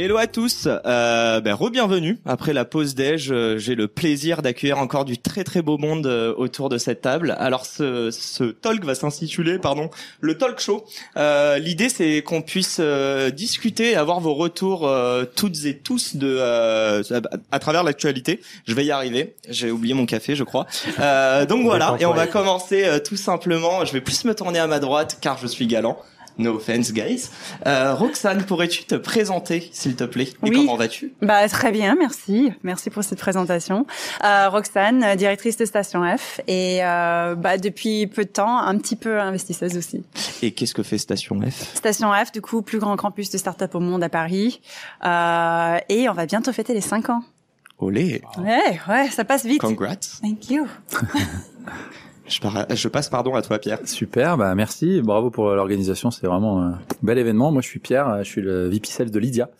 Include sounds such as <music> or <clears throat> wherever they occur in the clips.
Hello à tous, euh, ben, re-bienvenue. Après la pause déj, euh, j'ai le plaisir d'accueillir encore du très très beau monde euh, autour de cette table. Alors ce, ce talk va s'intituler, pardon, le talk show. Euh, L'idée c'est qu'on puisse euh, discuter, avoir vos retours euh, toutes et tous de euh, à travers l'actualité. Je vais y arriver. J'ai oublié mon café, je crois. Euh, donc <laughs> voilà, et on va commencer euh, tout simplement. Je vais plus me tourner à ma droite car je suis galant. No offense, guys. Euh, Roxane, pourrais-tu te présenter, s'il te plaît? Et Oui. comment vas-tu? Bah très bien, merci, merci pour cette présentation. Euh, Roxane, directrice de Station F et euh, bah depuis peu de temps un petit peu investisseuse aussi. Et qu'est-ce que fait Station F? Station F, du coup, plus grand campus de start-up au monde à Paris, euh, et on va bientôt fêter les 5 ans. Olé Ouais, ouais, ça passe vite. Congrats Thank you. <laughs> je, par- je passe pardon à toi, Pierre. Super, bah merci, bravo pour l'organisation, c'est vraiment un bel événement. Moi, je suis Pierre, je suis le VP Sales de Lydia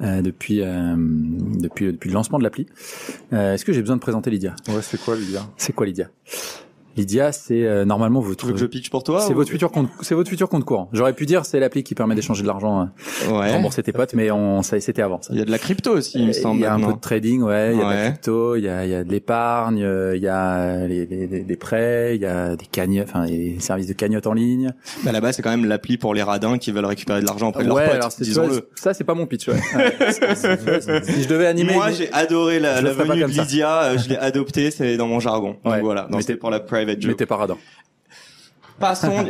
euh, depuis euh, depuis depuis le lancement de l'appli. Euh, Est-ce que j'ai besoin de présenter Lydia? Ouais, c'est quoi, Lydia? C'est quoi Lydia? Lydia, c'est euh, normalement votre Tu veux que je pitch pour toi c'est ou- votre futur compte c'est votre futur compte courant. J'aurais pu dire c'est l'appli qui permet d'échanger de l'argent, euh, Ouais. rembourser tes potes, mais on ça c'était avant. Ça. Il y a de la crypto aussi, il me semble. Il y a un peu de trading, ouais. Il y a de la crypto, il y a, il y a de l'épargne, euh, il y a les, les- les- des prêts, il y a des cagnottes, enfin des services de cagnotte en ligne. Bah, là-bas, c'est quand même l'appli pour les radins qui veulent récupérer de l'argent auprès de ouais, leurs potes, disons-le. ça, c'est pas mon pitch. Ouais. <laughs> Si je devais animer, Moi, j'ai adoré la, la venue de. Lydia. euh, Je l'ai adopté, c'est dans mon jargon. Donc voilà, donc c'était pour la private joke. t'es pas radin. Passons. <laughs>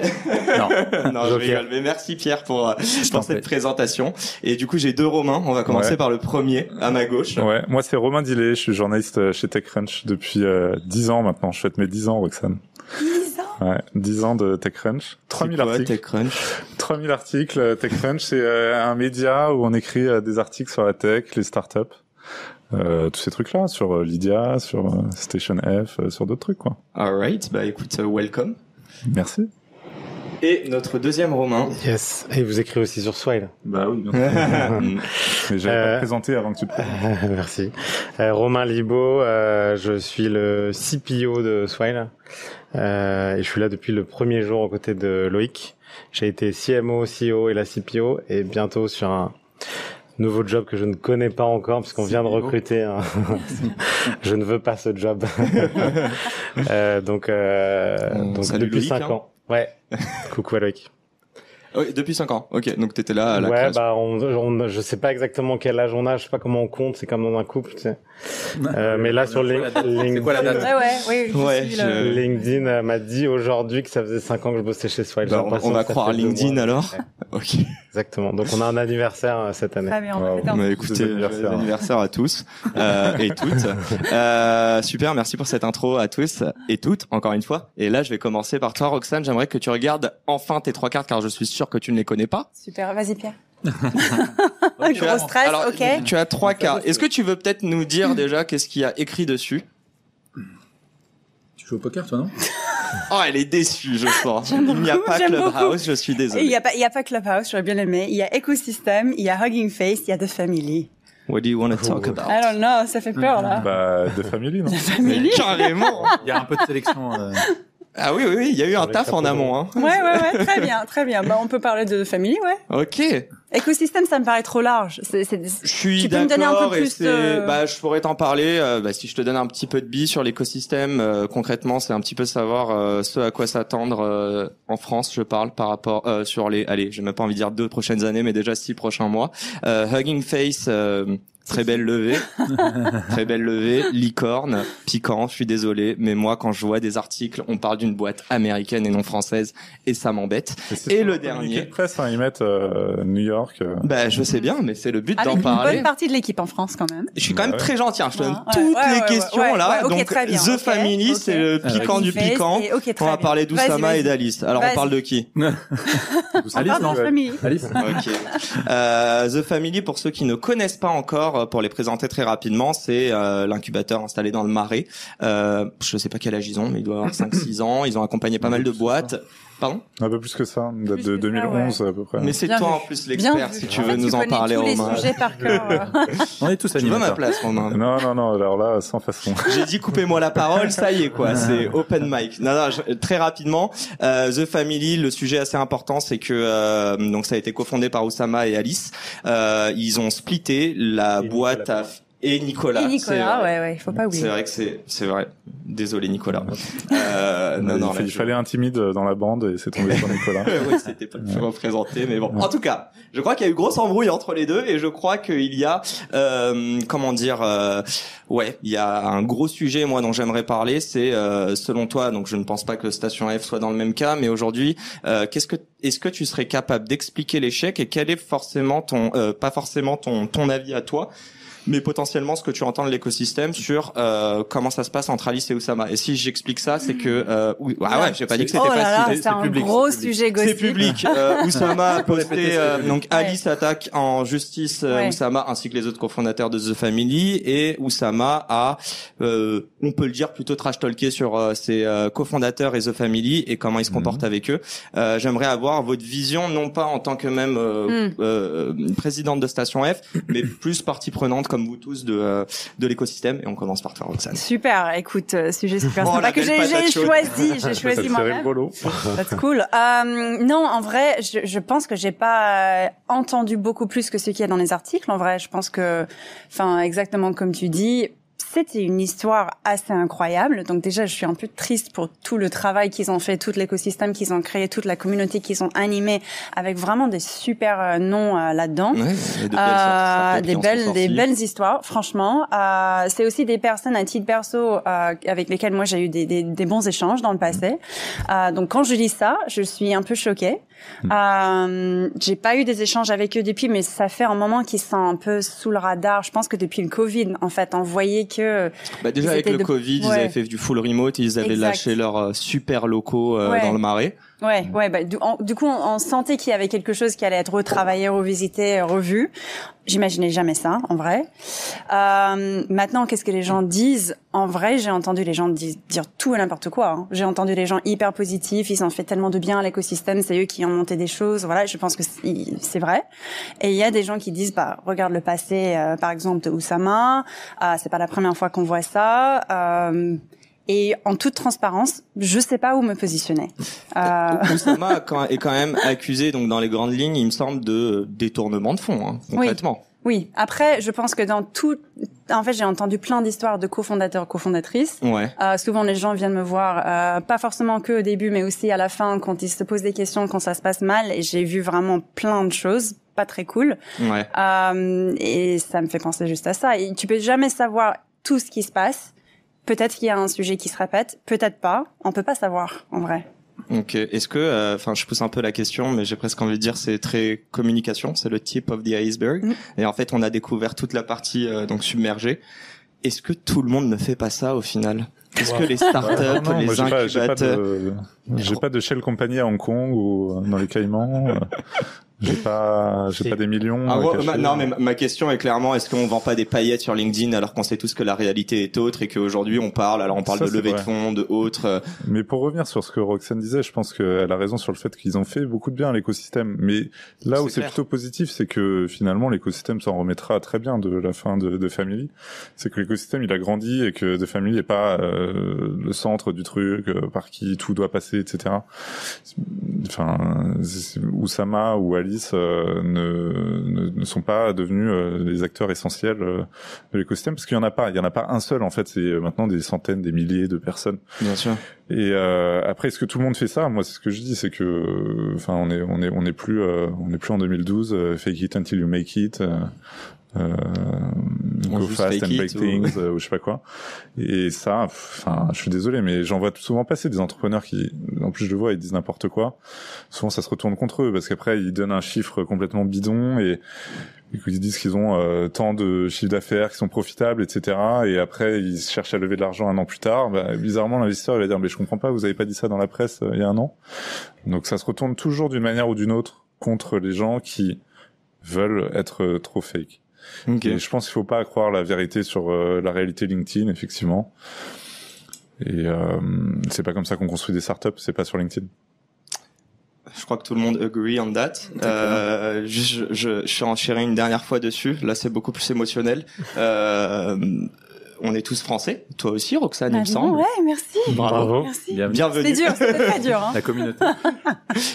Non. <laughs> non, je rigole. Mais merci Pierre pour, euh, pour cette présentation. Et du coup, j'ai deux Romains. On va commencer Ouais. par le premier, à ma gauche. Ouais, moi c'est Romain Dillet, je suis journaliste euh, chez TechCrunch depuis euh, 10 ans maintenant. Je fête mes 10 ans, Roxane. 10 ans? Ouais, 10 ans de TechCrunch. 3000 C'est quoi, articles. TechCrunch? 3000 articles. euh, TechCrunch, c'est euh, un média où on écrit euh, des articles sur la tech, les startups, euh, tous ces trucs-là, sur euh, Lydia, sur euh, Station F, euh, sur d'autres trucs, quoi. Alright, bah écoute, euh, welcome. Merci. Et notre deuxième Romain. Yes. Et vous écrivez aussi sur Swile. Bah oui, Mm. <laughs> Mais j'avais Euh, pas présenté avant que tu te présentes. <laughs> Merci. Euh, Romain Libaud, euh, je suis le CPO de Swile. Euh, et je suis là depuis le premier jour aux côtés de Loïc. J'ai été CMO, CEO et la CPO et bientôt sur un nouveau job que je ne connais pas encore puisqu'on vient de recruter. un- <laughs> <laughs> je ne veux pas ce job. <laughs> euh, donc euh, On donc depuis Loïc, cinq hein. ans. Ouais. Coucou à Loïc. Oui, depuis 5 ans. Ok, donc t'étais là à la ouais, création. bah, on, on, je sais pas exactement quel âge on a, je sais pas comment on compte, c'est comme dans un couple, tu sais. Euh, mais là, sur les- quoi la date? C'est quoi la date? Ouais, ouais, oui. je Ouais, suis je- le- LinkedIn m'a dit aujourd'hui que ça faisait 5 ans que je bossais chez Swile. Bah, on- on va croire LinkedIn alors. Ouais, Ok. Exactement. Donc on a un anniversaire euh, cette année. Très bien, on Wow. fêter un Bah, peu. écoutez, Joyeux joyeux anniversaire. anniversaire à tous euh, et toutes. <laughs> Euh, super, merci pour cette intro à tous et toutes, encore une fois. Et là, je vais commencer par toi, Roxane. J'aimerais que tu regardes enfin tes trois cartes, car je suis sûr que tu ne les connais pas. Super, vas-y Pierre. <laughs> Tu Gros as- stress, alors, ok. Tu as trois cartes. Est-ce que tu veux peut-être nous dire déjà qu'est-ce qu'il y a écrit dessus? Tu joues au poker, toi, non? <laughs> Oh, elle est déçue, je sens. <laughs> Il n'y a beaucoup, pas Clubhouse, je suis Et Il désolé. y a pas, il y a pas Clubhouse, j'aurais bien aimé. Il y a Ecosystem, il y a Hugging Face, il y a The Family. What do you want to talk about? I don't know, ça fait peur là. Bah, de famille, non? <laughs> The Family. Carrément. Il y a un peu de sélection. euh, <laughs> Ah oui, oui, oui, il y a eu un taf en amont. Hein. Ouais, ouais, ouais, très bien, très bien. Bah, on peut parler de Family, ouais. Ok. Ecosystem, ça me paraît trop large. C'est, c'est, Je suis Tu peux me donner un peu plus de- bah je pourrais t'en parler euh, bah, si je te donne un petit peu de billes sur l'écosystème euh, concrètement c'est un petit peu savoir euh, ce à quoi s'attendre euh, en France je parle par rapport euh, sur les allez j'ai même pas envie de dire deux prochaines années mais déjà six prochains mois euh, Hugging Face euh, Très belle levée, <laughs> très belle levée, licorne, piquant. Je suis désolé, mais moi quand je vois des articles, on parle d'une boîte américaine et non française, et ça m'embête. Et le dernier. de presse, hein, ils mettent euh, New York. euh, Bah je sais bien, mais c'est le but d'en une parler. bonne partie de l'équipe en France quand même. Je suis quand même Ouais. très gentil. hein. Je te donne Ouais, toutes ouais, les ouais, questions ouais, là. ouais, Donc très bien, The ok, Family, c'est le piquant du piquant. On va parler d'Oussama et d'Alice. Alors on parle de qui <laughs> Alice, non. Alice. Euh, The Family, pour ceux qui ne connaissent pas encore, euh, pour les présenter très rapidement, c'est euh, l'incubateur installé dans le Marais. Euh, je sais pas quel âge ils ont, mais ils doivent avoir <clears throat> 5-6 ans. Ils ont accompagné pas mal de boîtes. Pardon Un peu plus que ça, date de que ça, 2011 à peu près. Mais c'est toi vu. en plus l'expert, si tu En veux fait, nous en parler, tous les Romain. sujets par cœur. <laughs> On est tous Tu veux ma animateurs. place, Romain Non, non, non, alors là, sans façon. <laughs> J'ai dit coupez-moi la parole, ça y est quoi, c'est open mic. Non, non, je- très rapidement, euh, The Family, le sujet assez important, c'est que euh, donc ça a été cofondé par Oussama et Alice. Euh, ils ont splitté la Et boîte à et Nicolas. Et c'est Nicolas, vrai. ouais, ouais, faut pas C'est oublier. vrai que c'est c'est vrai. Désolé Nicolas. Euh, non il, non, là, il je- fallait un timide dans la bande et c'est tombé sur Nicolas. <laughs> oui, c'était pas le plus représenté, mais bon. En tout cas, je crois qu'il y a eu grosse embrouille entre les deux, et je crois qu'il y a, euh, comment dire, euh, ouais, il y a un gros sujet, moi, dont j'aimerais parler, c'est, euh, selon toi, donc je ne pense pas que Station F soit dans le même cas, mais aujourd'hui, euh, qu'est-ce que, est-ce que tu serais capable d'expliquer l'échec et quel est forcément ton, euh, pas forcément ton, ton avis à toi, mais potentiellement ce que tu entends de l'écosystème sur euh, comment ça se passe entre Alice et Oussama. Et si j'explique ça, c'est que euh, oui, ah ouais, j'ai pas dit que c'était Oh facile. C'est un public, gros c'est public. sujet gossip. C'est public. Euh, Oussama a <laughs> posté, euh, donc Alice attaque en justice euh, Ouais. Oussama ainsi que les autres cofondateurs de The Family et Oussama a, euh, on peut le dire, plutôt trash talké sur euh, ses euh, cofondateurs et The Family et comment ils se comportent avec eux. Euh, J'aimerais avoir votre vision, non pas en tant que même euh, Mm. euh, présidente de Station F, mais plus partie prenante comme vous tous de euh, de l'écosystème. Et on commence par toi, Roxane. Super, écoute, euh, sujet super Oh, sympa que j'ai choisi, j'ai <laughs> choisi c'est moi-même. That's cool. Euh, non, en vrai, je, je pense que j'ai pas euh, entendu beaucoup plus que ce qu'il y a dans les articles. En vrai, je pense que, enfin, exactement comme tu dis, c'était une histoire assez incroyable. Donc déjà, je suis un peu triste pour tout le travail qu'ils ont fait, tout l'écosystème qu'ils ont créé, toute la communauté qu'ils ont animée, avec vraiment des super euh, noms euh, là-dedans. Ouais, Euh, des belles, des belles histoires, franchement. Euh, c'est aussi des personnes à titre perso avec lesquelles moi j'ai eu des, des, des bons échanges dans le passé. Euh, donc quand je lis ça, je suis un peu choquée. Euh, j'ai pas eu des échanges avec eux depuis, mais ça fait un moment qu'ils sont un peu sous le radar. Je pense que depuis le Covid, en fait, on voyait que Bah déjà avec le de- Covid, ils avaient fait du full remote, ils avaient Exact. lâché leurs euh, super locaux euh, Ouais. dans le marais. Ouais, ouais. Bah, du, en- du coup, on, on sentait qu'il y avait quelque chose qui allait être retravaillé, revisité, revu. J'imaginais jamais ça, en vrai. Euh, maintenant, qu'est-ce que les gens disent? En vrai, j'ai entendu les gens dire, dire tout et n'importe quoi. hein. J'ai entendu les gens hyper positifs. Ils ont fait tellement de bien à l'écosystème. C'est eux qui ont monté des choses. Voilà, je pense que c'est c'est vrai. Et il y a des gens qui disent, bah, regarde le passé, euh, par exemple, de Oussama. Euh, c'est pas la première fois qu'on voit ça. Euh, et en toute transparence, je sais pas où me positionner. Euh, Oussama est quand même accusé, donc dans les grandes lignes, il me semble, de détournement de fonds, hein, concrètement. Oui. Après, je pense que dans tout, en fait, j'ai entendu plein d'histoires de cofondateurs, cofondatrices. Ouais. Euh, souvent, les gens viennent me voir, euh, pas forcément que au début, mais aussi à la fin, quand ils se posent des questions, quand ça se passe mal. Et j'ai vu vraiment plein de choses, pas très cool. Ouais. Euh, et ça me fait penser juste à ça. Et tu peux jamais savoir tout ce qui se passe. Peut-être qu'il y a un sujet qui se répète, peut-être pas. On peut pas savoir, en vrai. Ok. Est-ce que, euh, enfin, je pousse un peu la question, mais j'ai presque envie de dire, c'est très communication, c'est le tip of the iceberg. Mm. Et en fait, on a découvert toute la partie euh, donc submergée. Est-ce que tout le monde ne fait pas ça au final? Est-ce que les startups, Ouais, non, les moi, j'ai pas, j'ai pas incubateurs, de, j'ai pas de shell compagnie à Hong Kong ou dans les Caïmans. J'ai pas, j'ai pas des millions. Ah, ouais, ma- non, mais ma- question est clairement, est-ce qu'on vend pas des paillettes sur LinkedIn alors qu'on sait tous que la réalité est autre et qu'aujourd'hui on parle, alors on parle Ça, de levée de fonds, de autres. euh, Mais pour revenir sur ce que Roxane disait, je pense qu'elle a raison sur le fait qu'ils ont fait beaucoup de bien à l'écosystème. Mais là où C'est plutôt positif, c'est que finalement l'écosystème s'en remettra très bien de la fin de, de Family. C'est que l'écosystème il a grandi et que The Family n'est pas euh, le centre du truc euh, par qui tout doit passer, etc. Enfin, Oussama ou Alice euh, ne, ne, ne sont pas devenus euh, des acteurs essentiels euh, de l'écosystème parce qu'il y en a pas. Il y en a pas un seul en fait. C'est euh, maintenant des centaines, des milliers de personnes. Bien sûr. Et euh, après, est-ce que tout le monde fait ça? Moi, c'est ce que je dis, c'est que, enfin, on est, on est, on est plus, euh, on est plus en 2012. euh, fake it until you make it. Euh, go fast and break ou- things euh, ou je sais pas quoi. Et ça, enfin, je suis désolé, mais j'en vois souvent passer des entrepreneurs qui, en plus je le vois, ils disent n'importe quoi. Souvent, ça se retourne contre eux parce qu'après ils donnent un chiffre complètement bidon et qu'ils disent qu'ils ont euh, tant de chiffre d'affaires, qu'ils sont profitables, etc. Et après, ils cherchent à lever de l'argent un an plus tard. Bah, bizarrement, l'investisseur il va dire mais je comprends pas, vous avez pas dit ça dans la presse euh, il y a un an. Donc ça se retourne toujours d'une manière ou d'une autre contre les gens qui veulent être trop fake. Et je pense qu'il faut pas croire la vérité sur euh, la réalité LinkedIn, effectivement. Et euh, c'est pas comme ça qu'on construit des startups, c'est pas sur LinkedIn. Je crois que tout le monde agree on that. Euh, je, je, je suis enchéri une dernière fois dessus. Là, c'est beaucoup plus émotionnel. Euh, on est tous français. Toi aussi, Roxane, il me Ah, semble. Ouais, merci. Bravo. Merci. Bien- Bienvenue. C'est dur, c'était très dur. Hein. La communauté. <laughs>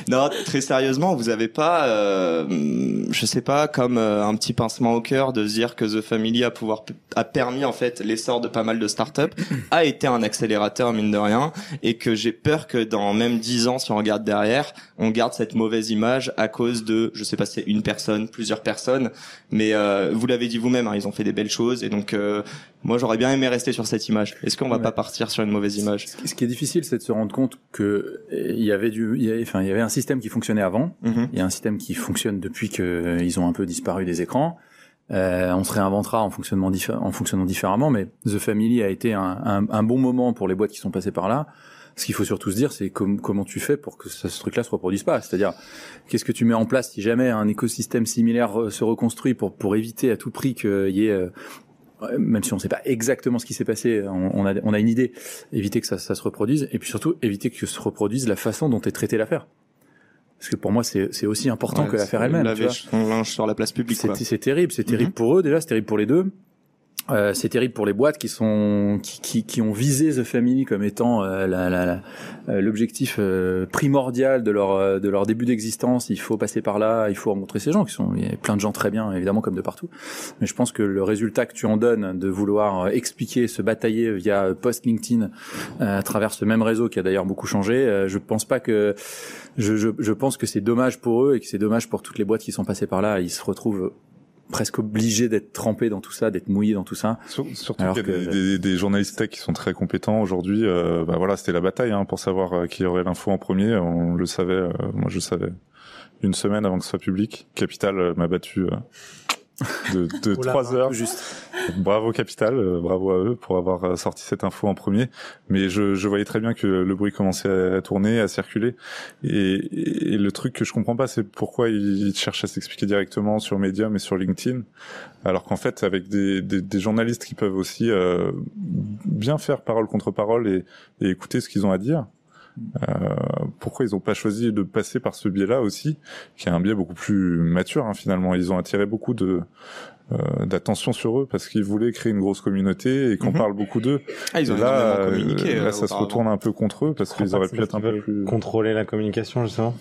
Non, très sérieusement, vous avez pas, euh, je sais pas, comme euh, un petit pincement au cœur de se dire que The Family a pouvoir a permis en fait l'essor de pas mal de startups, <clears throat> a été un accélérateur mine de rien, et que j'ai peur que dans même dix ans, si on regarde derrière, on garde cette mauvaise image à cause de, je sais pas, si c'est une personne, plusieurs personnes, mais euh, vous l'avez dit vous-même, hein, ils ont fait des belles choses, et donc euh, moi j'aurais bien aimé rester sur cette image. Est-ce qu'on va Ouais. pas partir sur une mauvaise image Ce qui- est difficile, c'est de se rendre compte que euh, il y avait du, il y avait, enfin, il y avait un système qui fonctionnait avant. Mhm. Il y a un système qui fonctionne depuis que euh, ils ont un peu disparu des écrans. Euh, on se réinventera en fonctionnement diffé- en fonctionnant différemment, mais The Family a été un, un, un bon moment pour les boîtes qui sont passées par là. Ce qu'il faut surtout se dire, c'est com- comment tu fais pour que ce, ce truc-là se reproduise pas. C'est-à-dire, qu'est-ce que tu mets en place si jamais un écosystème similaire euh, se reconstruit pour pour éviter à tout prix qu'il y ait euh, même si on ne sait pas exactement ce qui s'est passé, on, on a, on a une idée, éviter que ça, ça se reproduise, et puis surtout éviter que se reproduise la façon dont est traitée l'affaire. Parce que pour moi, c'est aussi important Ouais, que l'affaire elle-même. laver son linge sur la place publique. c'est terrible, c'est terrible Mhm. pour eux déjà, c'est terrible pour les deux. Euh, c'est terrible pour les boîtes qui sont qui, qui, qui ont visé The Family comme étant euh, euh, l'objectif euh, primordial de leur euh, de leur début d'existence. Il faut passer par là, il faut rencontrer ces gens qui sont il y a plein de gens très bien évidemment comme de partout. Mais je pense que le résultat que tu en donnes de vouloir euh, expliquer, se batailler via post LinkedIn à travers ce même réseau qui a d'ailleurs beaucoup changé, je pense pas que je, je, je pense que c'est dommage pour eux et que c'est dommage pour toutes les boîtes qui sont passées par là. Ils se retrouvent presque obligés d'être trempés dans tout ça, d'être mouillés dans tout ça. Sur- surtout qu'il y a des, des- des journalistes tech qui sont très compétents aujourd'hui. Euh, bah voilà, c'était la bataille hein, pour savoir euh, qui aurait l'info en premier. On le savait, euh, moi je le savais une semaine avant que ce soit public. Capital euh, m'a battu euh, <laughs> de, de Oula, trois heures. Juste. Bravo Capital, euh, bravo à eux pour avoir euh, sorti cette info en premier. Mais je, je voyais très bien que le bruit commençait à tourner, à circuler. Et, et le truc que je comprends pas, c'est pourquoi ils cherchent à s'expliquer directement sur Medium et sur LinkedIn, alors qu'en fait, avec des, des, des journalistes qui peuvent aussi euh, bien faire parole contre parole et, et écouter ce qu'ils ont à dire. Euh, pourquoi ils n'ont pas choisi de passer par ce biais-là aussi, qui est un biais beaucoup plus mature hein, finalement. Ils ont attiré beaucoup de euh, d'attention sur eux parce qu'ils voulaient créer une grosse communauté et qu'on Mhm. parle beaucoup d'eux. Ah, ils ont Et là, euh, communiqué. là, euh, ça se retourne un peu contre eux parce qu'ils auraient pu être un peu plus. contrôler la communication justement.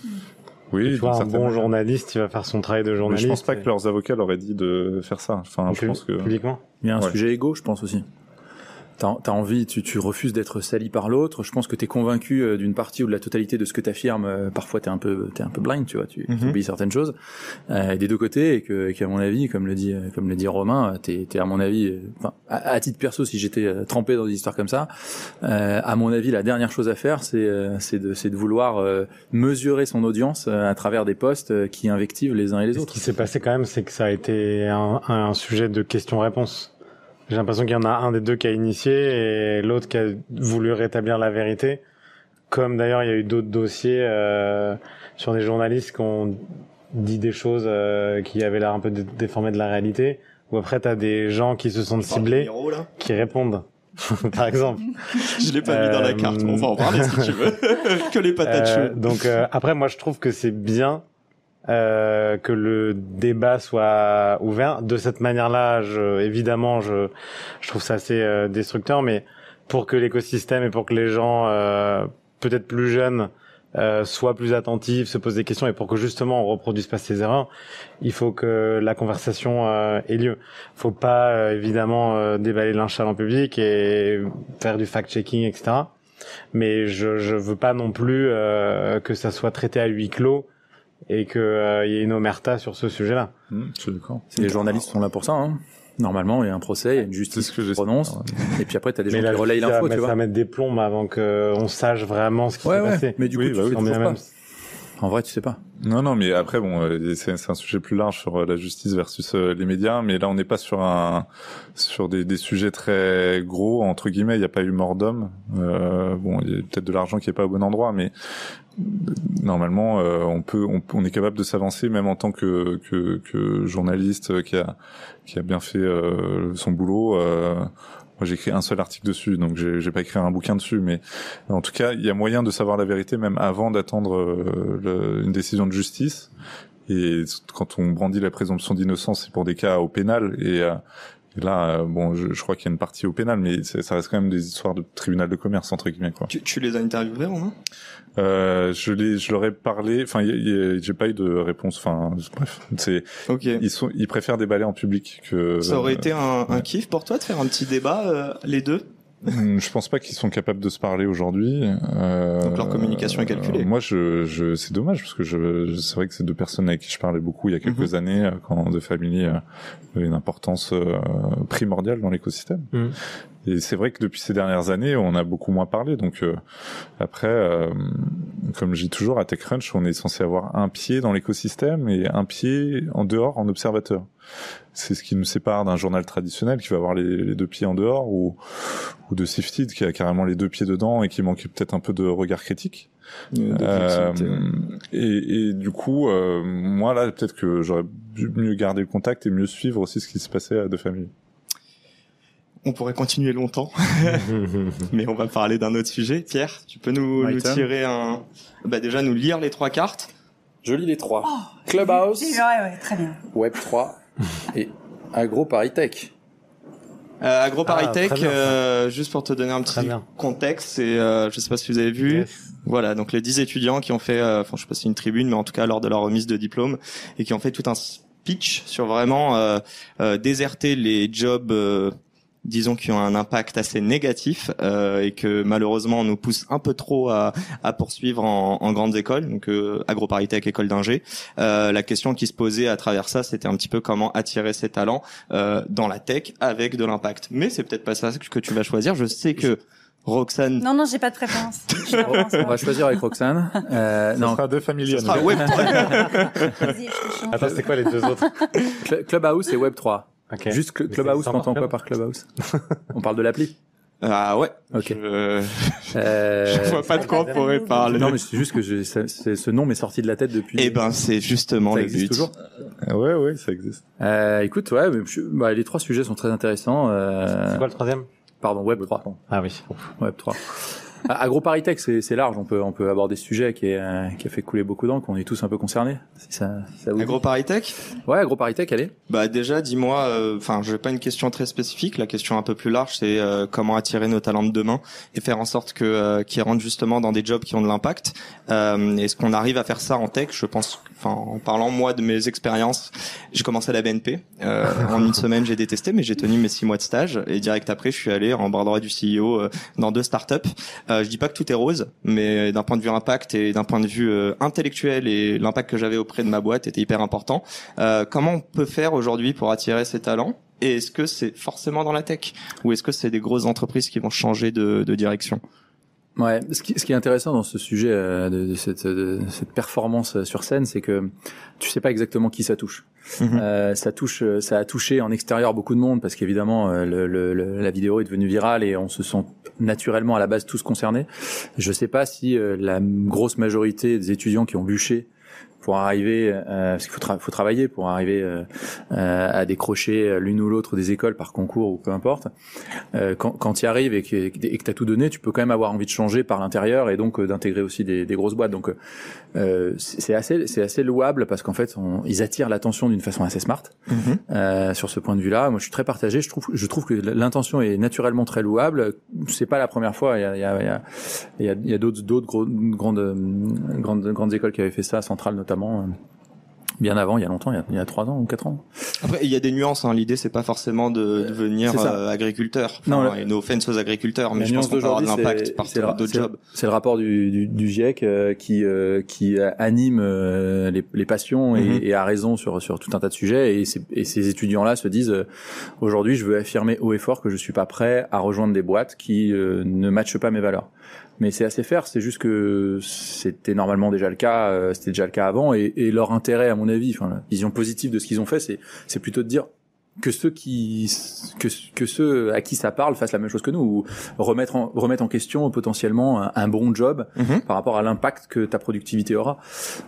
Oui, tu vois, un bon manière. journaliste, il va faire son travail de Mais journaliste. je pense pas et- que leurs avocats leur aient dit de faire ça. Enfin, je pense que. publiquement. Il y a un Ouais. sujet égo, je pense aussi. T'as as envie, tu, tu refuses d'être sali par l'autre. Je pense que t'es convaincu euh, d'une partie ou de la totalité de ce que t'affirmes. Euh, Parfois, t'es un peu, t'es un peu blind, tu vois. Tu Mhm. oublies certaines choses euh, des deux côtés, et que, et qu'à mon avis, comme le dit, euh, comme le dit Romain, t'es, t'es à mon avis, enfin, à, à titre perso, si j'étais trempé dans des histoires comme ça, euh, à mon avis, la dernière chose à faire, c'est, euh, c'est de, c'est de vouloir euh, mesurer son audience à travers des posts euh, qui invectivent les uns et les Ce autres. qui s'est passé quand même, c'est que ça a été un, un sujet de questions-réponses. J'ai l'impression qu'il y en a un des deux qui a initié et l'autre qui a voulu rétablir la vérité. Comme d'ailleurs, il y a eu d'autres dossiers euh, sur des journalistes qui ont dit des choses euh, qui avaient l'air un peu dé- déformées de la réalité. Ou après, t'as des gens qui se parles ciblés, numéro, qui répondent. <laughs> Par exemple. <laughs> Je l'ai pas mis dans la carte. On va en parler si tu veux. <laughs> que les patates Euh, donc euh, après, moi, je trouve que c'est bien euh, que le débat soit ouvert de cette manière-là. Je, évidemment, je, je trouve ça assez euh, destructeur, mais pour que l'écosystème et pour que les gens euh, peut-être plus jeunes euh, soient plus attentifs, se posent des questions et pour que justement on reproduise pas ces erreurs, il faut que la conversation euh, ait lieu. Faut pas évidemment déballer l'inchal en public et faire du fact-checking, etc. Mais je je veux pas non plus que ça soit traité à huis clos et que euh, il y ait une omerta sur ce sujet-là. Je suis d'accord. Les journalistes sont là pour ça. Hein. Normalement, il y a un procès, il y a une justice ce que qui j'ai. prononce, et puis après, t'as des Mais gens là, qui relayent l'info, mais tu ça vois. va mettre des plombs avant que on sache vraiment ce qui Ouais, s'est ouais. passé. Mais du coup, Oui, tu bah oui, même, pas. En vrai, tu sais pas. Non, non, mais après, bon, euh, c'est un sujet plus large sur euh, la justice versus euh, les médias, mais là, on n'est pas sur un sur des, des sujets très gros entre guillemets. Il n'y a pas eu mort d'homme. Euh, bon, il y a peut-être de l'argent qui est pas au bon endroit, mais normalement, euh, on peut, on, on est capable de s'avancer, même en tant que que, que journaliste qui a qui a bien fait euh, son boulot. Moi, j'ai écrit un seul article dessus, donc j'ai pas écrit un bouquin dessus, mais en tout cas, il y a moyen de savoir la vérité même avant d'attendre euh, une décision de justice. Et quand on brandit la présomption d'innocence, c'est pour des cas au pénal. Et, euh, et là, euh, bon, je, je crois qu'il y a une partie au pénal, mais ça reste quand même des histoires de tribunal de commerce entre guillemets. Quoi. Tu, tu les as interviewés, Romain? Euh, je l'ai, je leur ai parlé. Enfin, j'ai pas eu de réponse. Enfin, bref, c'est Ok. ils sont, ils préfèrent déballer en public que. Ça aurait été un, un kiff pour toi de faire un petit débat, euh, les deux? Je pense pas qu'ils sont capables de se parler aujourd'hui. Euh, Donc leur communication est calculée. euh, moi, je, je c'est dommage parce que je, je- c'est vrai que c'est deux personnes avec qui je parlais beaucoup il y a quelques années euh, quand The Family euh, avait une importance euh, primordiale dans l'écosystème. Mhm. Et c'est vrai que depuis ces dernières années, on a beaucoup moins parlé. Donc euh, après, euh, comme je dis toujours, à TechCrunch, on est censé avoir un pied dans l'écosystème et un pied en dehors en observateur. C'est ce qui nous sépare d'un journal traditionnel qui va avoir les, les deux pieds en dehors ou, ou de Sifted qui a carrément les deux pieds dedans et qui manque peut-être un peu de regard critique. Euh, et, et du coup, euh, moi là, peut-être que j'aurais dû mieux garder le contact et mieux suivre aussi ce qui se passait à deux familles. On pourrait continuer longtemps, <laughs> mais on va parler d'un autre sujet. Pierre, tu peux nous, tirer un... Bah déjà, nous lire les trois cartes. Je lis les trois. Oh, Clubhouse, Ouais, ouais, très bien. Web3 et AgroParisTech. Euh, AgroParisTech, Ah, très bien, ça. euh, juste pour te donner un petit contexte, c'est, euh, je sais pas si vous avez vu, Yes. Voilà, donc les 10 étudiants qui ont fait, euh, enfin je sais pas si c'est une tribune, mais en tout cas lors de leur remise de diplôme, et qui ont fait tout un speech sur vraiment euh, euh, déserter les jobs, euh, disons qui ont un impact assez négatif, euh, et que malheureusement on nous pousse un peu trop à, à poursuivre en, en grandes écoles, donc euh, AgroParisTech, école d'ingé. Euh, la question qui se posait à travers ça, c'était un petit peu comment attirer ces talents euh, dans la tech avec de l'impact. Mais c'est peut-être pas ça que tu vas choisir. Je sais que Roxane Non, non, j'ai pas de préférence. <laughs> On va choisir avec Roxane. Euh, Ça non, sera deux familles. Ce sera Web3. <laughs> Vas-y, je te chante. Attends, c'est quoi les deux autres? Cl- Clubhouse et Web3. Juste Cl- Mais Clubhouse, t'entends quoi par Clubhouse? <laughs> On parle de l'appli? Ah ouais. Ok. Je, Euh, <laughs> je vois pas de quoi on pourrait parler. Non, mais c'est juste que c'est- ce nom m'est sorti de la tête depuis. Eh ben, c'est justement ça le existe but. toujours? Ouais, ouais, ça existe. Euh, écoute, ouais, mais je- bah, les trois sujets sont très intéressants. Euh, C'est quoi le troisième? Pardon, Web 3. Ah oui. Web 3. AgroParisTech, c'est c'est large. On peut on peut aborder ce sujet qui, est, euh, qui a fait couler beaucoup d'encre. On est tous un peu concernés. Si ça, si ça vous dit. AgroParisTech Ouais, AgroParisTech, allez. Bah déjà, dis-moi, euh, enfin, je n'ai pas une question très spécifique. La question un peu plus large, c'est euh, comment attirer nos talents de demain et faire en sorte que euh, qu'ils rentrent justement dans des jobs qui ont de l'impact. Euh, Est-ce qu'on arrive à faire ça en tech? Je pense. Enfin, en parlant moi de mes expériences, j'ai commencé à la BNP. Euh, en une <laughs> semaine, j'ai détesté, mais j'ai tenu mes six mois de stage et direct après, je suis allé en bras droit du CEO euh, dans deux startups. Euh, je dis pas que tout est rose, mais d'un point de vue impact et d'un point de vue euh, intellectuel et l'impact que j'avais auprès de ma boîte était hyper important. Euh, comment on peut faire aujourd'hui pour attirer ces talents? Et est-ce que c'est forcément dans la tech? Ou est-ce que c'est des grosses entreprises qui vont changer de, de direction? Ouais, ce qui, ce qui est intéressant dans ce sujet euh, de, de cette, de cette performance euh, sur scène, c'est que tu sais pas exactement qui ça touche. Mhm. Euh, ça touche, euh, ça a touché en extérieur beaucoup de monde parce qu'évidemment euh, le, le- le- la vidéo est devenue virale et on se sent naturellement à la base tous concernés. Je sais pas si euh, la grosse majorité des étudiants qui ont bûché pour arriver, euh, parce qu'il faut, tra- faut travailler pour arriver euh, euh, à décrocher l'une ou l'autre des écoles par concours ou peu importe. Euh, quand, quand tu y arrives et que tu as tout donné, tu peux quand même avoir envie de changer par l'intérieur et donc euh, d'intégrer aussi des, des grosses boîtes. Donc euh, c'est assez, c'est assez louable parce qu'en fait, on- ils attirent l'attention d'une façon assez smart. Euh, sur ce point de vue-là, moi, je suis très partagé. Je trouve, je trouve que l'intention est naturellement très louable. C'est pas la première fois. Il y a, il y a, il y a, il y a, d'autres, d'autres grandes, grandes, grandes écoles qui avaient fait ça, Centrale notamment. Euh, bien avant, il y a longtemps, il y a, 3 ans ou 4 ans. Après, il y a des nuances. Hein. L'idée, c'est pas forcément de devenir c'est ça. euh, agriculteur. Enfin, Non, et no offense aux agriculteurs, mais La je pense qu'on avoir de l'impact par d'autres jobs. C'est le rapport du, du, du GIEC euh, qui euh, qui anime euh, les, les passions et, Mhm. et a raison sur sur tout un tas de sujets et, ces- et ces étudiants-là se disent euh, aujourd'hui je veux affirmer haut et fort que je suis pas prêt à rejoindre des boîtes qui euh, ne matchent pas mes valeurs. Mais c'est assez faire, c'est juste que c'était normalement déjà le cas, euh, c'était déjà le cas avant et, et leur intérêt à mon avis, enfin la vision positive de ce qu'ils ont fait, c'est c'est plutôt de dire que ceux qui que, que ceux à qui ça parle fassent la même chose que nous ou remettre en, remettre en question potentiellement un, un bon job Mhm. par rapport à l'impact que ta productivité aura.